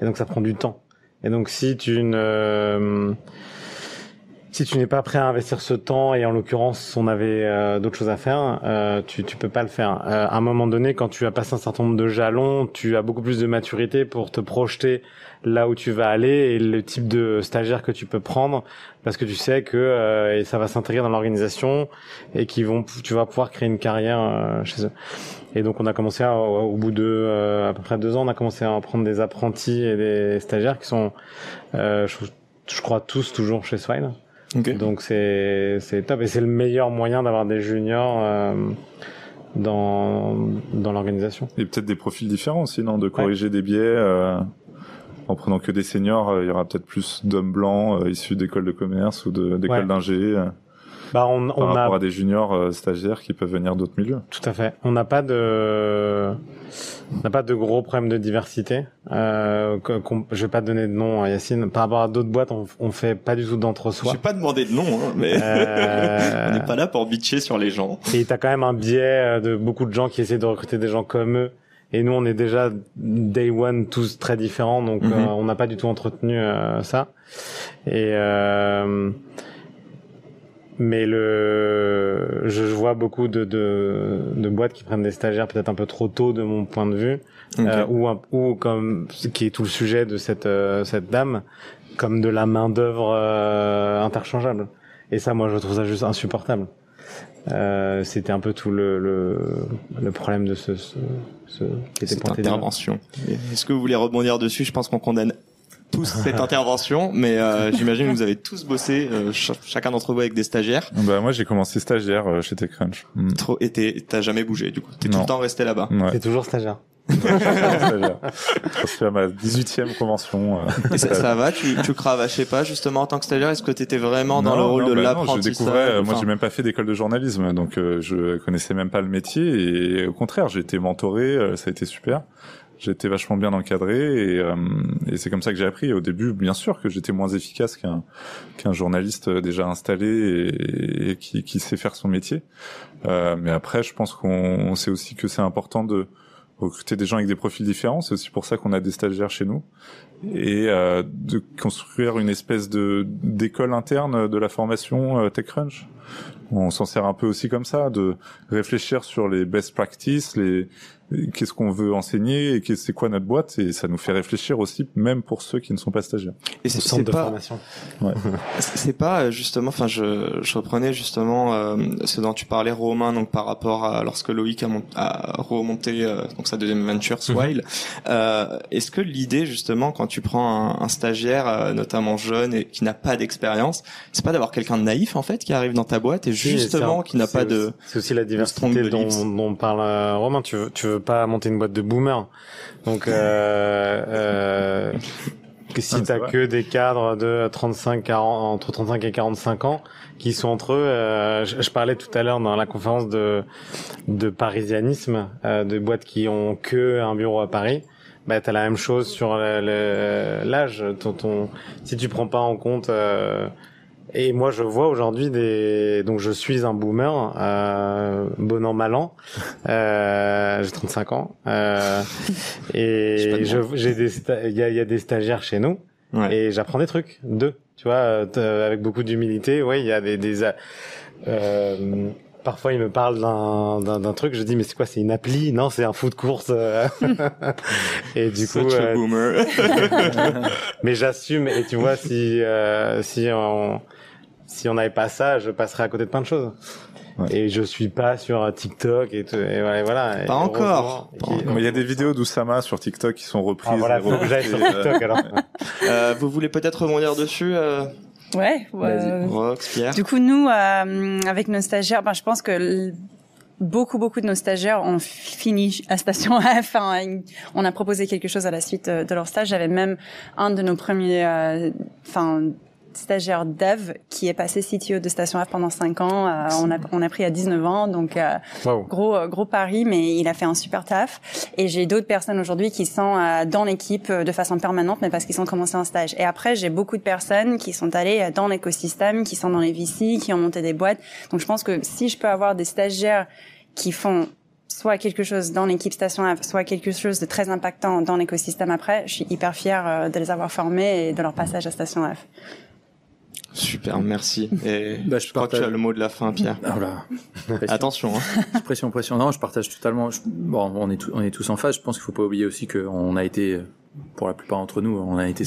Et donc, ça prend du temps. Et donc, si tu ne, si tu n'es pas prêt à investir ce temps, et en l'occurrence, on avait euh, d'autres choses à faire, euh, tu, tu peux pas le faire. Euh, à un moment donné, quand tu as passé un certain nombre de jalons, tu as beaucoup plus de maturité pour te projeter là où tu vas aller et le type de stagiaire que tu peux prendre parce que tu sais que euh, et ça va s'intégrer dans l'organisation et qu'ils vont tu vas pouvoir créer une carrière euh, chez eux et donc on a commencé à, au, bout de euh, à peu près deux ans on a commencé à prendre des apprentis et des stagiaires qui sont euh, je, je crois tous toujours chez Swile Ok. donc c'est c'est top et c'est le meilleur moyen d'avoir des juniors euh, dans dans l'organisation Et peut-être des profils différents aussi, non? De corriger des biais. En prenant que des seniors, euh, il y aura peut-être plus d'hommes blancs euh, issus d'écoles de commerce ou d'écoles Ouais. d'ingé euh, bah on, par on a rapport à des juniors euh, stagiaires qui peuvent venir d'autres milieux. Tout à fait. On n'a pas de, on n'a pas de gros problèmes de diversité. Euh, je vais pas donner de nom à Yacine. Par rapport à d'autres boîtes, on, on fait pas du tout d'entre-soi. J'ai pas demandé de nom, hein, mais Euh, <laughs> on n'est pas là pour bitcher sur les gens. Et t'as quand même un biais de beaucoup de gens qui essaient de recruter des gens comme eux. Et nous, on est déjà day one tous très différents, donc Mhm. euh, on n'a pas du tout entretenu euh, ça. Et euh, mais le, je vois beaucoup de, de, de boîtes qui prennent des stagiaires peut-être un peu trop tôt de mon point de vue, Ok. euh, ou, ou comme ce qui est tout le sujet de cette euh, cette dame, comme de la main d'œuvre euh, interchangeable. Et ça, moi, je trouve ça juste insupportable. Euh, C'était un peu tout le, le, le problème de ce, ce, ce qui était cette intervention. Est-ce que vous voulez rebondir dessus? Je pense qu'on condamne tous cette intervention, mais euh, j'imagine que vous avez tous bossé, euh, ch- chacun d'entre vous avec des stagiaires. Bah moi j'ai commencé stagiaire euh, chez TechCrunch. Mm. Trop, et t'es- t'as jamais bougé du coup. T'es tout le temps resté là-bas. Ouais. C'est toujours stagiaire. stagiaire. Je suis à ma 18e convention. euh, Et ça, ça va Tu, tu cravachais pas justement en tant que stagiaire? Est-ce que t'étais vraiment dans Non, le rôle non, de bah l'apprentissage Je découvrais. euh, moi, enfin, j'ai même pas fait d'école de journalisme, donc euh, je connaissais même pas le métier. Et au contraire, j'ai été mentoré. euh, ça a été super. Été vachement bien encadré et, euh, et c'est comme ça que j'ai appris. Au début, bien sûr que j'étais moins efficace qu'un qu'un journaliste déjà installé et, et qui, qui sait faire son métier. Euh, mais après, je pense qu'on on sait aussi que c'est important de recruter des gens avec des profils différents. C'est aussi pour ça qu'on a des stagiaires chez nous et euh, de construire une espèce de d'école interne de la formation euh, TechCrunch. On s'en sert un peu aussi comme ça, de réfléchir sur les best practices, les qu'est-ce qu'on veut enseigner et c'est quoi notre boîte et ça nous fait réfléchir aussi même pour ceux qui ne sont pas stagiaires. Et c'est centre de pas, formation. <laughs> c'est pas euh, justement, enfin, je, je reprenais justement euh, ce dont tu parlais, Romain, donc par rapport à lorsque Loïc a, mont- a remonté euh, donc sa deuxième venture, Swile. Euh, Est-ce que l'idée justement, quand tu prends un, un stagiaire, euh, notamment jeune et qui n'a pas d'expérience, c'est pas d'avoir quelqu'un de naïf en fait qui arrive dans ta boîte et justement un- qui n'a pas aussi- de C'est aussi la diversité dont, dont parle euh, Romain. Tu veux, tu veux pas monter une boîte de boomers. Donc, euh, euh, que si Ah, t'as que des cadres de 35, 40, entre 35 et 45 ans qui sont entre eux, euh, je, je parlais tout à l'heure dans la conférence de, de parisianisme, euh, de boîtes qui ont que un bureau à Paris. Bah, t'as la même chose sur l'âge. Ton, ton, si tu prends pas en compte euh, et moi, je vois aujourd'hui des. Donc, je suis un boomer, euh, bon an, mal an. Euh, j'ai 35 ans. Euh, et <laughs> je, j'ai des. Il y a, il y a des stagiaires chez nous. Ouais. Et j'apprends des trucs d'eux. Tu vois, euh, avec beaucoup d'humilité. Oui, il y a des, des. Euh, parfois, il me parle d'un, d'un, d'un truc, je dis, mais c'est quoi, c'est une appli? Non, c'est un foot course. euh. <laughs> et du coup, Such a euh, boomer. <laughs> mais j'assume, et tu vois, si, euh, si on, si on n'avait pas ça, je passerais à côté de plein de choses. Ouais. Et je suis pas sur TikTok et tout, et voilà. et voilà. Et Pas encore. Mais il y a des vidéos d'Oussama sur TikTok qui sont reprises. Ah, voilà, faut que j'aille sur euh, TikTok, alors. <laughs> Euh, vous voulez peut-être rebondir dessus, euh, Ouais. ouais. Rox, Pierre Du coup, nous, euh, avec nos stagiaires, ben, je pense que l- beaucoup, beaucoup de nos stagiaires ont fini à Station <laughs> F. Enfin, on a proposé quelque chose à la suite euh, de leur stage. J'avais même un de nos premiers, euh, enfin, stagiaires dev qui est passé CTO de Station F pendant 5 ans. Euh, on a on a pris à 19 ans, donc euh, Wow. gros euh, gros pari, mais il a fait un super taf. Et j'ai d'autres personnes aujourd'hui qui sont euh, dans l'équipe euh, de façon permanente, mais parce qu'ils ont commencé un stage. Et après, j'ai beaucoup de personnes qui sont allées euh, dans l'écosystème, qui sont dans les VC, qui ont monté des boîtes. Donc je pense que si je peux avoir des stagiaires qui font soit quelque chose dans l'équipe Station F, soit quelque chose de très impactant dans l'écosystème après, je suis hyper fière de les avoir formés et de leur passage à Station F. Super, merci. Et Bah, je je crois que tu as le mot de la fin, Pierre. Ah, voilà. Pression, Attention. Hein. <laughs> pression, pression. Non, je partage totalement. je- bon, on est, tous- on est tous en phase. Je pense qu'il faut pas oublier aussi qu'on a été, pour la plupart d'entre nous, on a été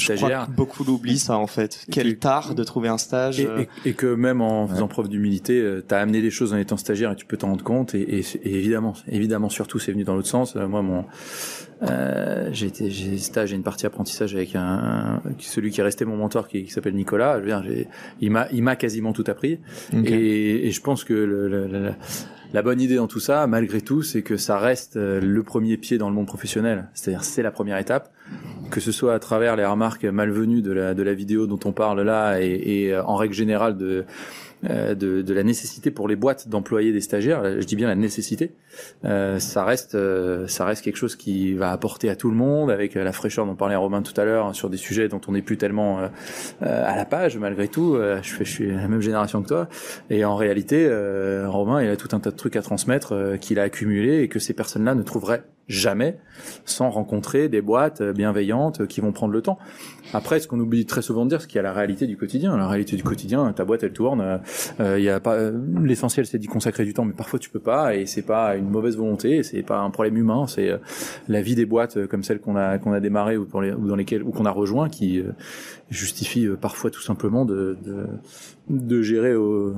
que beaucoup l'oublient ça en fait. Quel tard de trouver un stage. Et, et- et que même en faisant preuve d'humilité, euh, t'as amené des choses en étant stagiaire et tu peux t'en rendre compte. Et, évidemment, évidemment, surtout, c'est venu dans l'autre sens. Euh, moi, mon, euh, j'ai été, j'ai stage et une partie apprentissage avec un, un- celui qui est resté mon mentor, qui, qui s'appelle Nicolas. Je veux dire, il m'a, il m'a quasiment tout appris. et je pense que le, le- le- la, bonne idée dans tout ça, malgré tout, c'est que ça reste euh, le premier pied dans le monde professionnel. C'est-à-dire, c'est la première étape, que ce soit à travers les remarques malvenues de la, vidéo dont on parle là, et, euh, en règle générale de, de, de la nécessité pour les boîtes d'employer des stagiaires. Je dis bien la nécessité. Euh, ça reste, euh, ça reste quelque chose qui va apporter à tout le monde, avec euh, la fraîcheur dont parlait Romain tout à l'heure, hein, sur des sujets dont on n'est plus tellement euh, euh, à la page malgré tout. Euh, je, fais, je suis la même génération que toi. Et en réalité, euh, Romain, il a tout un tas de trucs à transmettre euh, qu'il a accumulé et que ces personnes-là ne trouveraient jamais sans rencontrer des boîtes euh, bienveillantes euh, qui vont prendre le temps. Après, ce qu'on oublie très souvent de dire, c'est qu'il y a la réalité du quotidien. La réalité du quotidien, ta boîte, elle tourne. euh, euh, Il y a pas euh, l'essentiel, c'est d'y consacrer du temps, mais parfois tu peux pas, et c'est pas une mauvaise volonté, c'est pas un problème humain. C'est euh, la vie des boîtes comme celle qu'on a qu'on a démarré ou, dans lesquelles ou qu'on a rejoint qui justifie parfois tout simplement de, de de gérer au,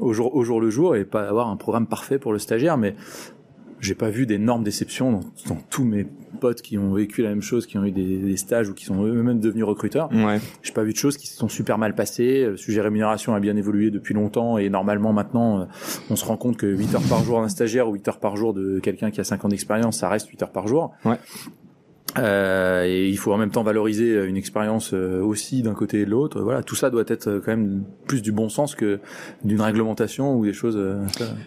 au jour au jour le jour et pas avoir un programme parfait pour le stagiaire, mais j'ai pas vu d'énormes déceptions dans, dans tous mes potes qui ont vécu la même chose, qui ont eu des, des stages ou qui sont eux-mêmes devenus recruteurs. Ouais. J'ai pas vu de choses qui se sont super mal passées. Le sujet rémunération a bien évolué depuis longtemps et normalement maintenant, euh, on se rend compte que 8 heures par jour d'un stagiaire ou 8 heures par jour de quelqu'un qui a 5 ans d'expérience, ça reste 8 heures par jour. Ouais. Euh, et il faut en même temps valoriser une expérience euh, aussi d'un côté et de l'autre. Voilà, tout ça doit être euh, quand même plus du bon sens que d'une réglementation ou des choses. euh.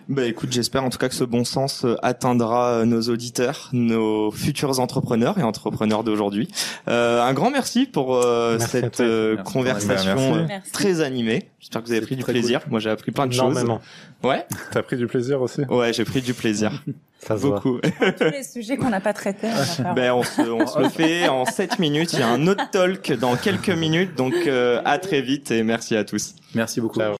Bah écoute, j'espère en tout cas que ce bon sens euh, atteindra euh, nos auditeurs, nos futurs entrepreneurs et entrepreneurs d'aujourd'hui. Euh, un grand merci pour euh, Merci cette euh, Merci. conversation Merci. euh, très animée. J'espère que vous avez pris du plaisir. Moi, j'ai appris plein de choses. Énormément. Ouais. T'as pris du plaisir aussi Ouais, j'ai pris du plaisir. <laughs> Ça se voit. Beaucoup. <laughs> Tous les sujets qu'on n'a pas traités. on. Ben on se, on se le fait en 7 minutes. Il y a un autre talk dans quelques minutes. Donc euh, à très vite et merci à tous. Merci beaucoup. Ciao.